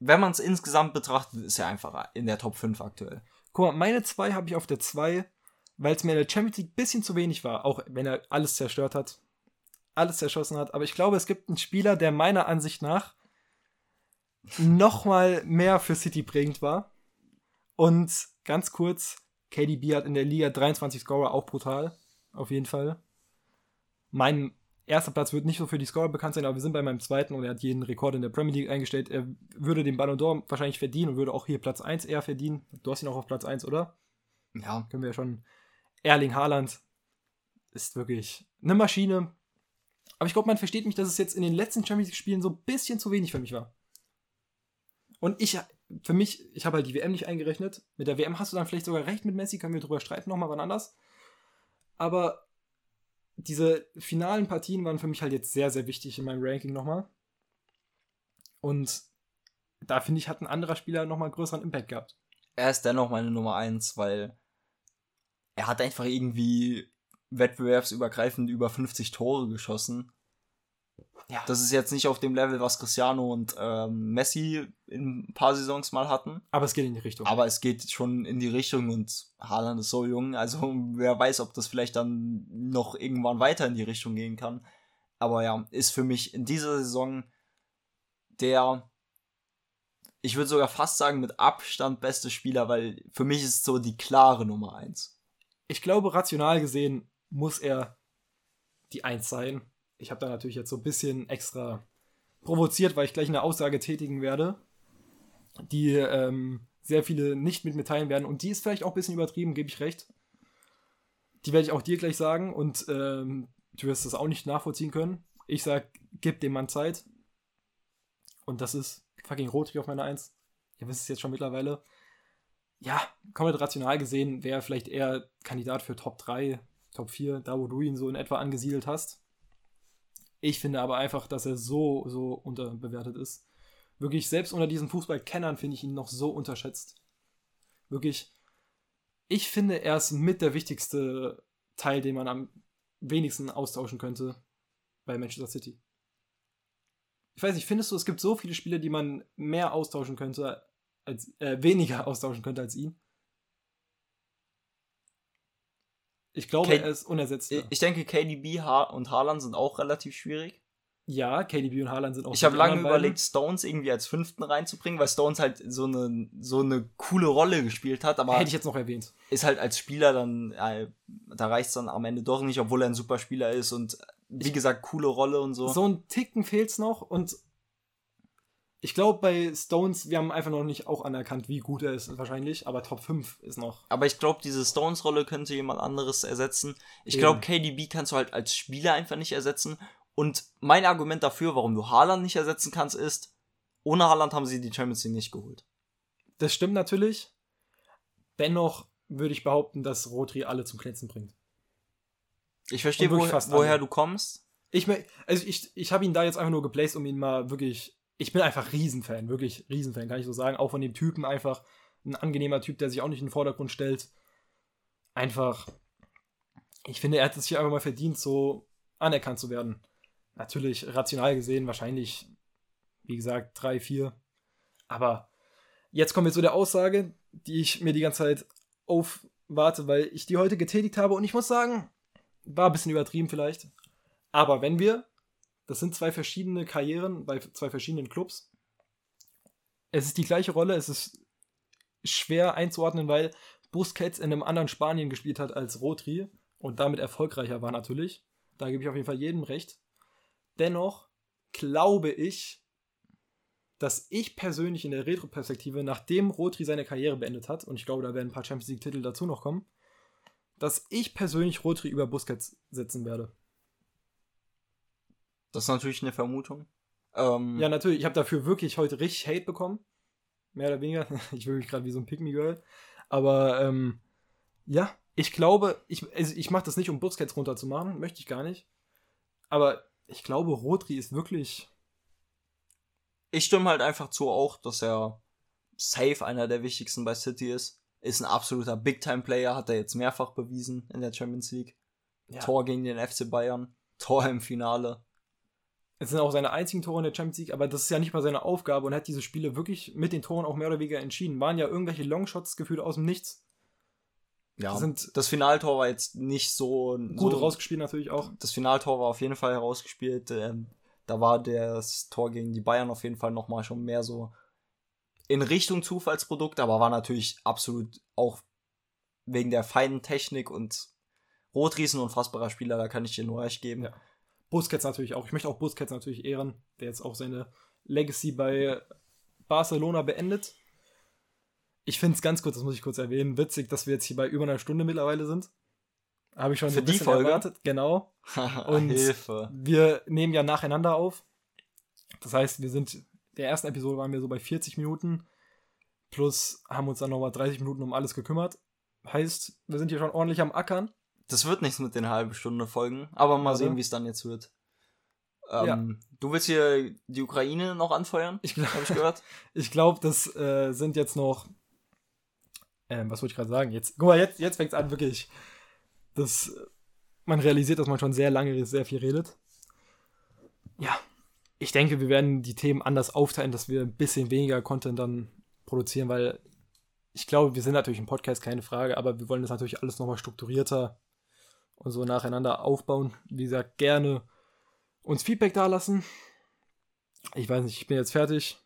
wenn man es insgesamt betrachtet, ist er einfach in der Top 5 aktuell. Guck mal, meine zwei habe ich auf der 2, weil es mir in der Champions League ein bisschen zu wenig war, auch wenn er alles zerstört hat, alles zerschossen hat. Aber ich glaube, es gibt einen Spieler, der meiner Ansicht nach nochmal mehr für City prägend war. Und ganz kurz, KDB hat in der Liga 23 Scorer, auch brutal, auf jeden Fall. Mein erster Platz wird nicht so für die Scorer bekannt sein, aber wir sind bei meinem zweiten und er hat jeden Rekord in der Premier League eingestellt. Er würde den Ballon d'Or wahrscheinlich verdienen und würde auch hier Platz 1 eher verdienen. Du hast ihn auch auf Platz 1, oder? Ja. Können wir ja schon. Erling Haaland ist wirklich eine Maschine. Aber ich glaube, man versteht mich, dass es jetzt in den letzten Champions League-Spielen so ein bisschen zu wenig für mich war. Und ich, für mich, ich habe halt die WM nicht eingerechnet. Mit der WM hast du dann vielleicht sogar recht mit Messi, können wir drüber streiten, nochmal wann anders. Aber diese finalen Partien waren für mich halt jetzt sehr, sehr wichtig in meinem Ranking nochmal. Und da finde ich, hat ein anderer Spieler nochmal größeren Impact gehabt. Er ist dennoch meine Nummer 1, weil er hat einfach irgendwie wettbewerbsübergreifend über 50 Tore geschossen. Ja. Das ist jetzt nicht auf dem Level, was Cristiano und ähm, Messi in ein paar Saisons mal hatten. Aber es geht in die Richtung. Aber es geht schon in die Richtung und Haaland ist so jung. Also [laughs] wer weiß, ob das vielleicht dann noch irgendwann weiter in die Richtung gehen kann. Aber ja, ist für mich in dieser Saison der, ich würde sogar fast sagen, mit Abstand beste Spieler, weil für mich ist es so die klare Nummer eins. ich glaube, rational gesehen muss er die Eins sein. Ich habe da natürlich jetzt so ein bisschen extra provoziert, weil ich gleich eine Aussage tätigen werde, die ähm, sehr viele nicht mit mir teilen werden. Und die ist vielleicht auch ein bisschen übertrieben, gebe ich recht. Die werde ich auch dir gleich sagen und ähm, du wirst das auch nicht nachvollziehen können. Ich sag, gib dem Mann Zeit. Und das ist fucking Rotri auf meiner Eins. Ihr wisst es jetzt schon mittlerweile ja, komplett rational gesehen wäre vielleicht eher Kandidat für Top 3, Top 4, da wo du ihn so in etwa angesiedelt hast. Ich finde aber einfach, dass er so, so unterbewertet ist. Wirklich, selbst unter diesen Fußballkennern finde ich ihn noch so unterschätzt. Wirklich, ich finde, er ist mit der wichtigste Teil, den man am wenigsten austauschen könnte bei Manchester City. Ich weiß nicht, findest du, es gibt so viele Spiele, die man mehr austauschen könnte als äh, weniger [laughs] austauschen könnte als ihn. Ich glaube, Kate- er ist unersetzbar. Ich, denke, KDB Ha- und Haaland sind auch relativ schwierig. ja, KDB und Haaland sind auch. Ich habe lange überlegt, Stones irgendwie als fünften reinzubringen, weil Stones halt so eine, so eine coole Rolle gespielt hat, aber Hätte ich jetzt noch erwähnt. ist halt als Spieler dann, äh, da reicht es dann am Ende doch nicht, obwohl er ein super Spieler ist und wie gesagt, coole Rolle und so. So ein Ticken fehlt's noch und ich glaube, bei Stones, wir haben einfach noch nicht auch anerkannt, wie gut er ist, wahrscheinlich, aber Top 5 ist noch. Aber ich glaube, diese Stones-Rolle könnte jemand anderes ersetzen. Ich glaube, KDB kannst du halt als Spieler einfach nicht ersetzen. Und mein Argument dafür, warum du Haaland nicht ersetzen kannst, ist, ohne Haaland haben sie die Champions League nicht geholt. Das stimmt natürlich. Dennoch würde ich behaupten, dass Rotri alle zum Glänzen bringt. Ich verstehe, wo, fast woher alle. du kommst. Ich, also ich, ich habe ihn da jetzt einfach nur geplaced, um ihn mal wirklich. Ich bin einfach Riesenfan, wirklich Riesenfan, kann ich so sagen. Auch von dem Typen einfach. Ein angenehmer Typ, der sich auch nicht in den Vordergrund stellt. Einfach. Ich finde, er hat es sich einfach mal verdient, so anerkannt zu werden. Natürlich, rational gesehen, wahrscheinlich, wie gesagt, drei, vier. Aber jetzt kommen wir zu der Aussage, die ich mir die ganze Zeit aufwarte, weil ich die heute getätigt habe. Und ich muss sagen, war ein bisschen übertrieben vielleicht. Aber wenn wir, das sind zwei verschiedene Karrieren bei zwei verschiedenen Clubs. Es ist die gleiche Rolle, es ist schwer einzuordnen, weil Busquets in einem anderen Spanien gespielt hat als Rotri und damit erfolgreicher war natürlich. Da gebe ich auf jeden Fall jedem recht. Dennoch glaube ich, dass ich persönlich in der Retro-Perspektive, nachdem Rotri seine Karriere beendet hat, und ich glaube, da werden ein paar Champions League-Titel dazu noch kommen, dass ich persönlich Rotri über Busquets setzen werde. Das ist natürlich eine Vermutung. Ähm, Ja, natürlich. Ich habe dafür wirklich heute richtig Hate bekommen. Mehr oder weniger. [laughs] Ich will mich gerade wie so ein Pick-Me-Girl. Aber ähm, ja, Ich glaube, ich, also ich mache das nicht, um Busquets runterzumachen, möchte ich gar nicht. Aber ich glaube, Rodri ist wirklich. Ich stimme halt einfach zu auch, dass er safe einer der wichtigsten bei City ist. Ist ein absoluter Big-Time-Player, hat er jetzt mehrfach bewiesen in der Champions League. Ja. Tor gegen den FC Bayern, Tor im Finale. Es sind auch seine einzigen Tore in der Champions League, aber das ist ja nicht mal seine Aufgabe und hat diese Spiele wirklich mit den Toren auch mehr oder weniger entschieden. Waren ja irgendwelche Longshots gefühlt aus dem Nichts. Ja, Sind- das Finaltor war jetzt nicht so Gut so, rausgespielt natürlich auch. Das Finaltor war auf jeden Fall herausgespielt. Ähm, da war das Tor gegen die Bayern auf jeden Fall nochmal schon mehr so in Richtung Zufallsprodukt, aber war natürlich absolut auch wegen der feinen Technik und Rodri ist ein unfassbarer Spieler, da kann ich dir nur recht geben. Ja. Busquets natürlich auch. Ich möchte auch Busquets natürlich ehren, der jetzt auch seine Legacy bei Barcelona beendet. Ich finde es ganz kurz, das muss ich kurz erwähnen, witzig, dass wir jetzt hier bei über einer Stunde mittlerweile sind. Habe ich schon Für ein die Folge? erwartet. Genau. [laughs] Und- Hilfe. Wir nehmen ja nacheinander auf. Das heißt, wir sind, der ersten Episode waren wir so bei 40 Minuten. Plus haben uns dann nochmal 30 Minuten um alles gekümmert. Heißt, wir sind hier schon ordentlich am Ackern. Das wird nichts mit den halben Stunde Folgen, aber mal Warte. sehen, wie es dann jetzt wird. Ähm, Du willst hier die Ukraine noch anfeuern? Ich glaube, ich gehört? [laughs] ich glaub, das äh, sind jetzt noch. Ähm, was wollte ich gerade sagen? Jetzt, guck mal, jetzt, jetzt fängt es an, wirklich. Das, man realisiert, dass man schon sehr lange sehr viel redet. Ja, ich denke, wir werden die Themen anders aufteilen, dass wir ein bisschen weniger Content dann produzieren, weil ich glaube, wir sind natürlich ein Podcast, keine Frage, aber wir wollen das natürlich alles nochmal strukturierter und so nacheinander aufbauen. Wie gesagt, gerne uns Feedback dalassen. Ich weiß nicht, ich bin jetzt fertig.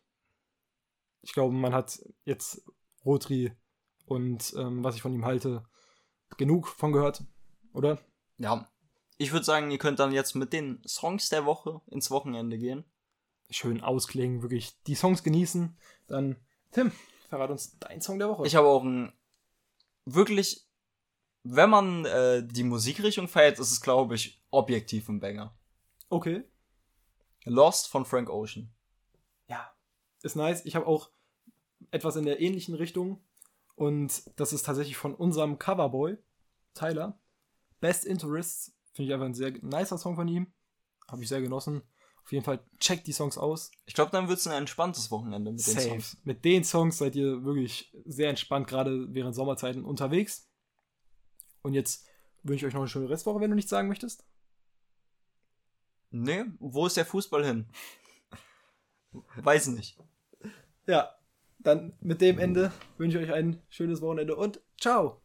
Ich glaube, man hat jetzt Rotri und ähm, was ich von ihm halte, genug von gehört, oder? Ja. Ich würde sagen, ihr könnt dann jetzt mit den Songs der Woche ins Wochenende gehen. Schön ausklingen, wirklich die Songs genießen. Dann, Tim, verrat uns dein Song der Woche. Ich habe auch ein wirklich, wenn man äh, die Musikrichtung feiert, ist es, glaube ich, objektiv ein Banger. okay. Lost von Frank Ocean. Ja, ist nice. Ich habe auch etwas in der ähnlichen Richtung. Und das ist tatsächlich von unserem Coverboy, Tyler. Best Interests. Finde ich einfach ein sehr nicer Song von ihm. Habe ich sehr genossen. Auf jeden Fall checkt die Songs aus. Ich glaube, dann wird es ein entspanntes Wochenende mit den Safe. Songs. Mit den Songs seid ihr wirklich sehr entspannt, gerade während Sommerzeiten unterwegs. Und jetzt wünsche ich euch noch eine schöne Restwoche, wenn du nichts sagen möchtest. Nee, wo ist der Fußball hin? Weiß nicht. Ja, dann mit dem Ende wünsche ich euch ein schönes Wochenende und ciao.